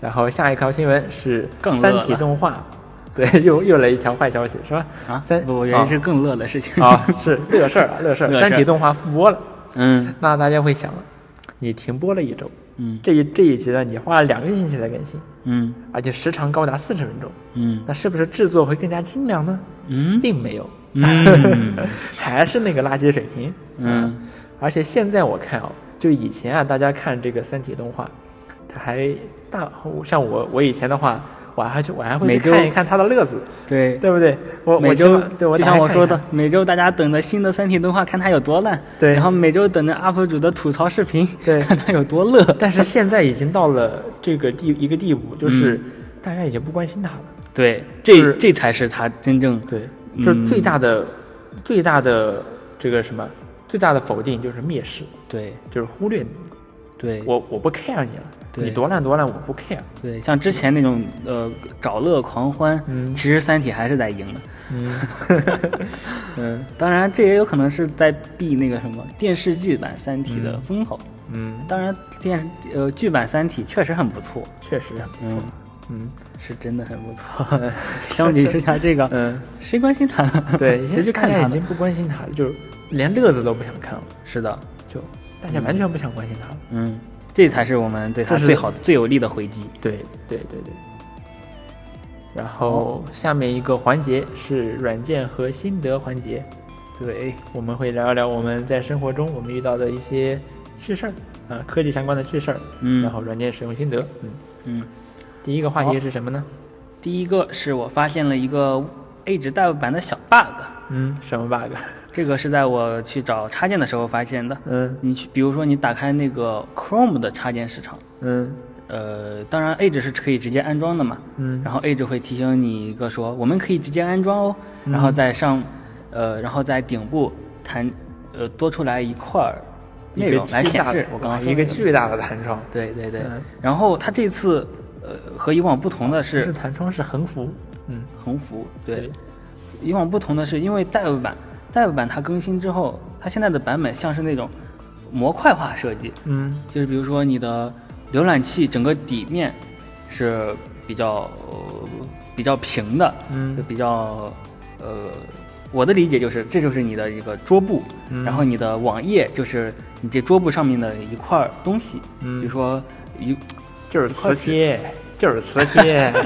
Speaker 1: 然后下一条新闻是三体动画，对，又又来一条坏消息是吧？
Speaker 2: 啊，
Speaker 1: 三
Speaker 2: 不我以为是更乐的事情
Speaker 1: 啊，是乐事儿啊，乐事儿。三体动画复播了，
Speaker 2: 嗯
Speaker 1: 那大家会想了，你停播了一周，
Speaker 2: 嗯
Speaker 1: 这一这一集呢，你花了两个星期才更新，
Speaker 2: 嗯
Speaker 1: 而且时长高达四十分钟，
Speaker 2: 嗯
Speaker 1: 那是不是制作会更加精良呢？
Speaker 2: 嗯
Speaker 1: 并没有，
Speaker 2: 嗯
Speaker 1: 还是那个垃圾水平。
Speaker 2: 嗯，
Speaker 1: 而且现在我看啊，就以前啊，大家看这个三体动画，它还大，像我我以前的话，我还去我还会
Speaker 2: 每周
Speaker 1: 去看一看他的乐子，
Speaker 2: 对。
Speaker 1: 对不对？我我
Speaker 2: 每周就像我说的每周大家等着新的三体动画，看它有多烂。
Speaker 1: 对
Speaker 2: 然后每周等着 UP 主的吐槽视频，
Speaker 1: 对
Speaker 2: 看他有多乐。
Speaker 1: 但是现在已经到了这个地一个地步，就是
Speaker 2: 嗯
Speaker 1: 大家已经不关心他了。
Speaker 2: 对，
Speaker 1: 就是
Speaker 2: 这这才是他真正
Speaker 1: 对，就是最
Speaker 2: 嗯
Speaker 1: 大的、最大的这个什么最大的否定就是蔑视，
Speaker 2: 对
Speaker 1: 就是忽略你，
Speaker 2: 对
Speaker 1: 我我不 care 你了，
Speaker 2: 对
Speaker 1: 你多烂多烂我不 care。
Speaker 2: 对，像之前那种呃找乐狂欢，
Speaker 1: 嗯
Speaker 2: 其实三体还是在赢的。
Speaker 1: 嗯嗯
Speaker 2: 当然，这也有可能是在避那个什么电视剧版《三体》的风头。
Speaker 1: 嗯，
Speaker 2: 当然，电视呃剧版《三体》确实很不错，
Speaker 1: 确实很不错。嗯
Speaker 2: 是真的很不错。相比之下，这个
Speaker 1: 嗯，
Speaker 2: 谁关心他？
Speaker 1: 对，
Speaker 2: 谁去看它呢？
Speaker 1: 大家已经不关心他了，就是连乐子都不想看了，
Speaker 2: 是的，
Speaker 1: 就大家完全不想关心他了。
Speaker 2: 嗯，这才是我们对它最好的、最有力的回击。
Speaker 1: 对对对对。然后下面一个环节是软件和心得环节，
Speaker 2: 对，
Speaker 1: 我们会聊一聊我们在生活中我们遇到的一些趣事儿啊，科技相关的趣事儿，
Speaker 2: 嗯
Speaker 1: 然后软件使用心得，嗯，
Speaker 2: 嗯，
Speaker 1: 第一个话题是什么呢？
Speaker 2: 第一个是我发现了一个 Edge 代入版的小 bug，
Speaker 1: 嗯，什么 bug？
Speaker 2: 这个是在我去找插件的时候发现的。
Speaker 1: 嗯。
Speaker 2: 你去，比如说你打开那个 Chrome 的插件市场，
Speaker 1: 嗯。
Speaker 2: 呃，当然 Edge 是可以直接安装的嘛，
Speaker 1: 嗯。
Speaker 2: 然后 Edge 会提醒你一个说，我们可以直接安装哦，
Speaker 1: 嗯。
Speaker 2: 然后在上，呃，然后在顶部弹，呃，多出来一块儿内容来显示。我刚刚说
Speaker 1: 一个巨大的弹窗，
Speaker 2: 对对对，
Speaker 1: 嗯。
Speaker 2: 然后它这次，呃，和以往不同的
Speaker 1: 是
Speaker 2: 是
Speaker 1: 弹窗是横幅，嗯，
Speaker 2: 横幅，对，
Speaker 1: 对。
Speaker 2: 以往不同的是，因为 Dev 版，代入版它更新之后，它现在的版本像是那种模块化设计，
Speaker 1: 嗯。
Speaker 2: 就是比如说你的浏览器整个底面是比较、呃比较平的，
Speaker 1: 嗯。
Speaker 2: 就比较呃，我的理解就是这就是你的一个桌布，
Speaker 1: 嗯。
Speaker 2: 然后你的网页就是你这桌布上面的一块儿东西，
Speaker 1: 嗯。
Speaker 2: 比如说一
Speaker 1: 就是磁贴，就是磁贴。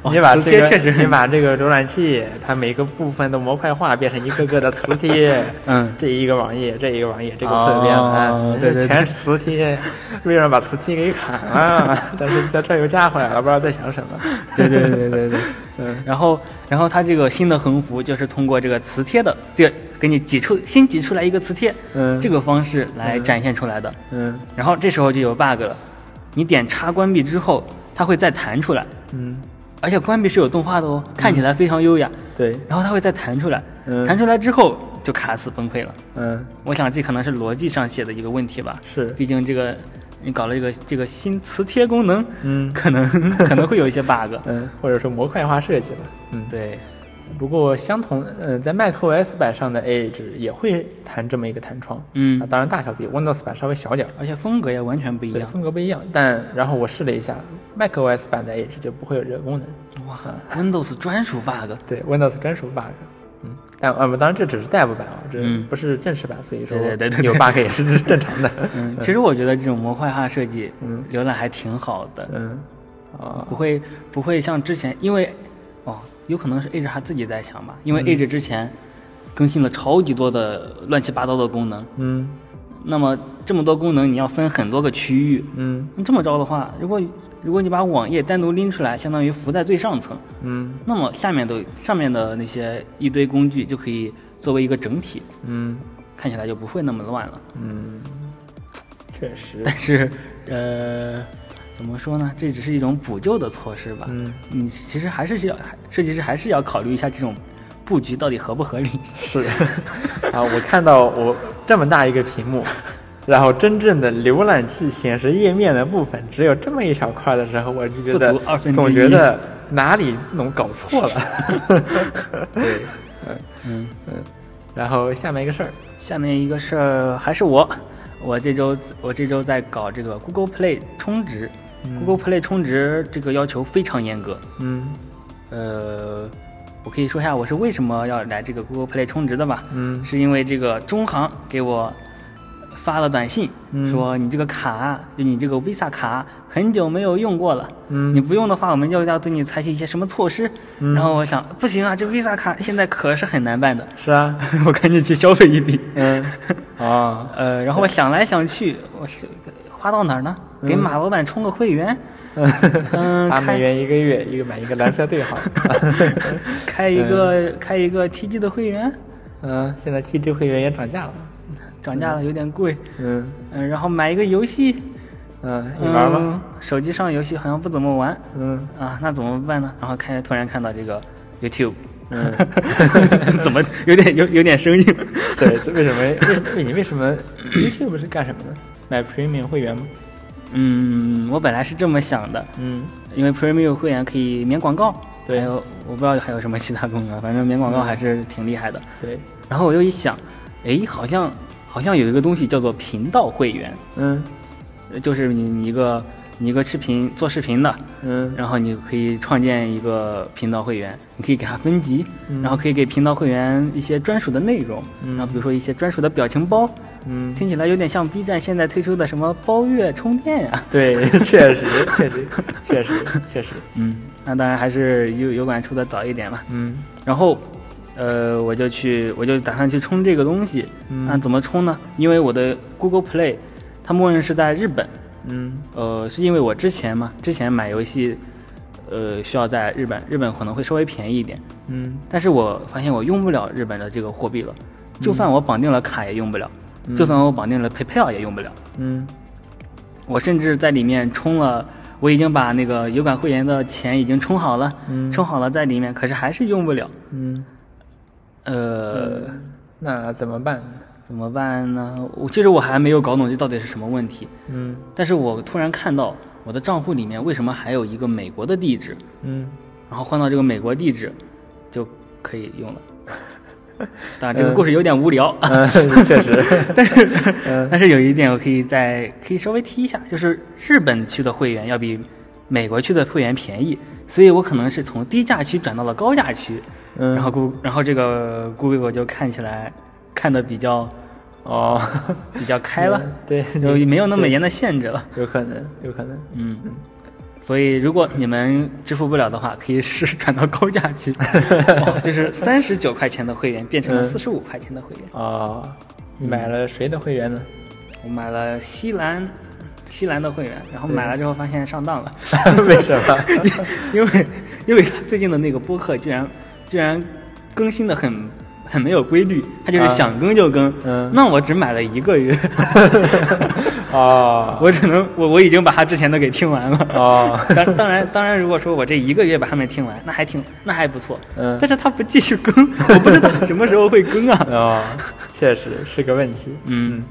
Speaker 2: 哦
Speaker 1: 你把
Speaker 2: 磁
Speaker 1: 这个，
Speaker 2: 贴确实
Speaker 1: 你把这个浏览器，它每个部分的模块化，变成一个个的磁贴。
Speaker 2: 嗯
Speaker 1: 这一个网页，这一个网页，这个侧边啊
Speaker 2: 哦，对对对
Speaker 1: 全是磁贴。微软把磁贴给砍了，但是在这儿又加回来了，不知道在想什么。
Speaker 2: 对对对对对，
Speaker 1: 嗯
Speaker 2: 然后然后它这个新的横幅就是通过这个磁贴的，这给你挤出新挤出来一个磁贴，
Speaker 1: 嗯
Speaker 2: 这个方式来展现出来的。
Speaker 1: 嗯
Speaker 2: 然后这时候就有 bug 了，你点叉关闭之后，它会再弹出来，
Speaker 1: 嗯，
Speaker 2: 而且关闭是有动画的哦，看起来非常优雅。
Speaker 1: 对，
Speaker 2: 然后它会再弹出来，
Speaker 1: 嗯。
Speaker 2: 弹出来之后就卡死崩溃了。
Speaker 1: 嗯。
Speaker 2: 我想这可能是逻辑上写的一个问题吧，
Speaker 1: 是，
Speaker 2: 毕竟这个你搞了一个这个新磁贴功能，
Speaker 1: 嗯。
Speaker 2: 可能 可能会有一些 bug。
Speaker 1: 嗯，或者说模块化设计吧。嗯，
Speaker 2: 对，
Speaker 1: 不过相同，呃，在 macOS 版上的 Edge 也会弹这么一个弹窗，
Speaker 2: 嗯
Speaker 1: 啊，当然大小比 Windows 版稍微小点儿，
Speaker 2: 而且风格也完全不一
Speaker 1: 对，
Speaker 2: 样。
Speaker 1: 风格不一样。但然后我试了一下，macOS 版的 Edge 就不会有这个功能，
Speaker 2: 哇，Windows 专属 bug。
Speaker 1: 对，Windows 专属 bug。嗯，但呃不，当然这只是 Dev 版啊，这
Speaker 2: 嗯
Speaker 1: 不是正式版，所以说
Speaker 2: 对对对对对
Speaker 1: 有 bug 也是正常的。
Speaker 2: 嗯，其实我觉得这种模块化设计，
Speaker 1: 嗯
Speaker 2: 浏览还挺好的，
Speaker 1: 嗯，啊
Speaker 2: 不，会不会像之前，因为哦，有可能是 Edge 他自己在想吧，因为 Edge 之前更新了超级多的乱七八糟的功能，
Speaker 1: 嗯。
Speaker 2: 那么这么多功能你要分很多个区域，
Speaker 1: 嗯。
Speaker 2: 那这么着的话，如果如果你把网页单独拎出来，相当于浮在最上层，
Speaker 1: 嗯。
Speaker 2: 那么下面的上面的那些一堆工具就可以作为一个整体，
Speaker 1: 嗯。
Speaker 2: 看起来就不会那么乱了。
Speaker 1: 嗯，确实，
Speaker 2: 但是，呃，怎么说呢？这只是一种补救的措施吧。
Speaker 1: 嗯，
Speaker 2: 你其实还是需要设计师还是要考虑一下这种布局到底合不合理。
Speaker 1: 是啊，我看到我这么大一个屏幕，然后真正的浏览器显示页面的部分只有这么一小块的时候，我就觉得总觉得哪里弄搞错了。对，
Speaker 2: 嗯
Speaker 1: 嗯，嗯，然后下面一个事儿，
Speaker 2: 下面一个事儿还是我，我这周我这周在搞这个 Google Play 充值、g o o g l e Play 充值这个要求非常严格。
Speaker 1: 嗯。
Speaker 2: 呃，我可以说一下我是为什么要来这个 Google Play 充值的吧？
Speaker 1: 嗯。
Speaker 2: 是因为这个中行给我发了短信，
Speaker 1: 嗯。
Speaker 2: 说你这个卡，就你这个 Visa 卡很久没有用过了，
Speaker 1: 嗯。
Speaker 2: 你不用的话，我们就要对你采取一些什么措施。
Speaker 1: 嗯。
Speaker 2: 然后我想，不行啊，这 Visa 卡现在可是很难办的，
Speaker 1: 是啊，
Speaker 2: 我赶紧去消费一笔。
Speaker 1: 嗯。啊，
Speaker 2: 呃，然后我想来想去，我是花到哪儿呢？给马老板充个会员，嗯，
Speaker 1: 八美元一个月，一个买一个蓝色对号。
Speaker 2: 开一个开一个 TG 的会员，
Speaker 1: 嗯，现在 TG 会员也涨价了。
Speaker 2: 涨价了有点贵。
Speaker 1: 嗯
Speaker 2: 嗯，然后买一个游戏，
Speaker 1: 嗯，你玩吗？
Speaker 2: 嗯？手机上游戏好像不怎么玩
Speaker 1: 嗯
Speaker 2: 啊，那怎么办呢？然后看突然看到这个 YouTube，
Speaker 1: 嗯，
Speaker 2: 怎么有点有有点生硬？
Speaker 1: 对，为什么？你为什么 YouTube 是干什么的？买 Premium 会员吗？
Speaker 2: 嗯，我本来是这么想的，
Speaker 1: 嗯。
Speaker 2: 因为 Premium 会员可以免广告，
Speaker 1: 对。
Speaker 2: 还有我不知道还有什么其他功能，反正免广告还是挺厉害的。
Speaker 1: 对，
Speaker 2: 然后我又一想，哎，好像好像有一个东西叫做频道会员，
Speaker 1: 嗯。
Speaker 2: 呃就是你你一个你一个视频做视频的，
Speaker 1: 嗯。
Speaker 2: 然后你可以创建一个频道会员，你可以给它分级，
Speaker 1: 嗯。
Speaker 2: 然后可以给频道会员一些专属的内容，
Speaker 1: 嗯。
Speaker 2: 然后比如说一些专属的表情包，
Speaker 1: 嗯，
Speaker 2: 听起来有点像 B 站现在推出的什么包月充电呀、
Speaker 1: 对，确实确实确实 确实，
Speaker 2: 嗯，那当然还是油油管出的早一点嘛。
Speaker 1: 嗯
Speaker 2: 然后，呃，我就去，我就打算去充这个东西。
Speaker 1: 嗯
Speaker 2: 那怎么充呢？因为我的 Google Play，它默认是在日本。
Speaker 1: 嗯
Speaker 2: 呃，是因为我之前嘛，之前买游戏，呃，需要在日本，日本可能会稍微便宜一点。
Speaker 1: 嗯
Speaker 2: 但是我发现我用不了日本的这个货币了，就算我绑定了卡也用不了，
Speaker 1: 嗯
Speaker 2: 就算我绑定了 PayPal 也用不了。
Speaker 1: 嗯
Speaker 2: 我甚至在里面充了，我已经把那个油管会员的钱已经充好了，
Speaker 1: 嗯
Speaker 2: 充好了在里面，可是还是用不了。
Speaker 1: 嗯
Speaker 2: 呃，
Speaker 1: 那怎么办？
Speaker 2: 怎么办呢？我其实我还没有搞懂这到底是什么问题，
Speaker 1: 嗯
Speaker 2: 但是我突然看到我的账户里面为什么还有一个美国的地址，
Speaker 1: 嗯
Speaker 2: 然后换到这个美国地址就可以用了。当然，这个故事有点无聊，
Speaker 1: 嗯，确实，
Speaker 2: 但是
Speaker 1: 嗯。
Speaker 2: 但是有一点我可以再可以稍微提一下，就是日本区的会员要比美国区的会员便宜，所以我可能是从低价区转到了高价区，
Speaker 1: 嗯，
Speaker 2: 然后 Google 然后这个 Google 就看起来看的比较
Speaker 1: 哦，
Speaker 2: 比较开了，
Speaker 1: 对，
Speaker 2: 就没有那么
Speaker 1: 对。
Speaker 2: 严的限制了。
Speaker 1: 有可能，有可能。
Speaker 2: 嗯，所以如果你们支付不了的话，可以试试转到高价区，哇 就是三十九块钱的会员变成了
Speaker 1: 嗯
Speaker 2: 四十五块钱的会员。
Speaker 1: 哦，你买了谁的会员呢？
Speaker 2: 我买了西兰西兰的会员，然后买了之后发现上当了，
Speaker 1: 为什么？
Speaker 2: 因为因为他最近的那个播客居然居然更新的很很没有规律，他就是
Speaker 1: 啊
Speaker 2: 想更就更。
Speaker 1: 嗯
Speaker 2: 那我只买了一个月，
Speaker 1: 啊
Speaker 2: 我只能我我已经把他之前的给听完了。
Speaker 1: 啊，
Speaker 2: 当当然当然，如果说我这一个月把他们听完，那还挺那还不错。
Speaker 1: 嗯
Speaker 2: 但是他不继续更，我不知道什么时候会更啊。
Speaker 1: 啊，确实是个问题。
Speaker 2: 嗯，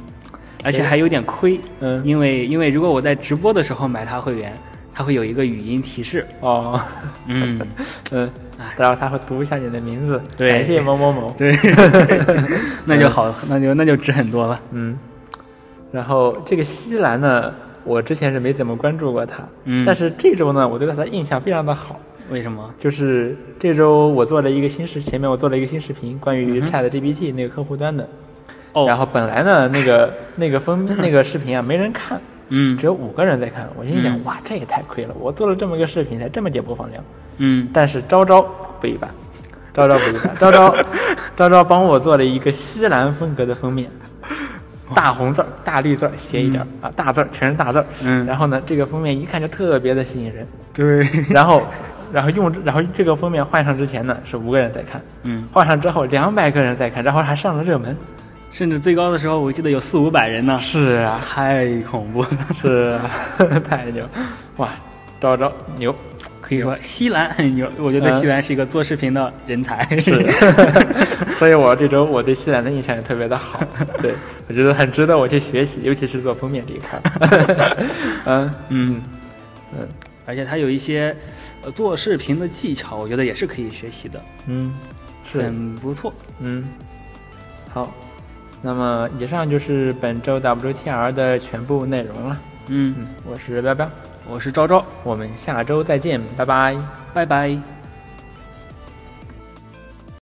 Speaker 2: 而且还有点亏。
Speaker 1: 嗯
Speaker 2: 因为因为如果我在直播的时候买他会员，它会有一个语音提示。
Speaker 1: 哦，
Speaker 2: 嗯，
Speaker 1: 嗯，
Speaker 2: 哎。
Speaker 1: 然后他会读一下你的名字，
Speaker 2: 对。
Speaker 1: 感谢某某某，
Speaker 2: 对，那就好，那就那就值很多了。
Speaker 1: 嗯，然后这个西兰呢，我之前是没怎么关注过他，
Speaker 2: 嗯。
Speaker 1: 但是这周呢，我对他的印象非常的好。
Speaker 2: 为什么？
Speaker 1: 就是这周我做了一个新视，前面我做了一个新视频，关于
Speaker 2: 嗯哼。
Speaker 1: Chat GPT 那个客户端的。
Speaker 2: 哦，
Speaker 1: 然后本来呢，那个那个封那个视频啊，没人看，
Speaker 2: 嗯
Speaker 1: 只有五个人在看。我心想，
Speaker 2: 嗯
Speaker 1: 哇，这也太亏了！我做了这么个视频，才这么点播放量。
Speaker 2: 嗯
Speaker 1: 但是招招不一般，招招不一般，招招招招帮我做了一个西兰风格的封面，大红字儿、大绿字儿斜一点儿、啊，大字儿全是大字儿。
Speaker 2: 嗯
Speaker 1: 然后呢，这个封面一看就特别的吸引人。
Speaker 2: 对，
Speaker 1: 然后，然后用然后这个封面换上之前呢，是五个人在看，
Speaker 2: 嗯，
Speaker 1: 换上之后两百个人在看，然后还上了热门。
Speaker 2: 甚至最高的时候，我记得有四五百人呢，
Speaker 1: 是啊，
Speaker 2: 太恐怖了。
Speaker 1: 是。啊，太牛！哇，招招牛，
Speaker 2: 可以说西兰很牛，我觉得
Speaker 1: 嗯。
Speaker 2: 西兰是一个做视频的人才。
Speaker 1: 是，所以我这周我对西兰的印象也特别的好，对我觉得很值得我去学习，尤其是做封面这一块儿。嗯。
Speaker 2: 嗯，
Speaker 1: 嗯。
Speaker 2: 而且他有一些呃做视频的技巧，我觉得也是可以学习的，
Speaker 1: 嗯，是。
Speaker 2: 很不错。
Speaker 1: 嗯，好，那么以上就是本周 WTR 的全部内容了。
Speaker 2: 嗯，
Speaker 1: 嗯，我是彪彪，
Speaker 2: 我是昭昭，
Speaker 1: 我们下周再见，拜拜。
Speaker 2: 拜拜。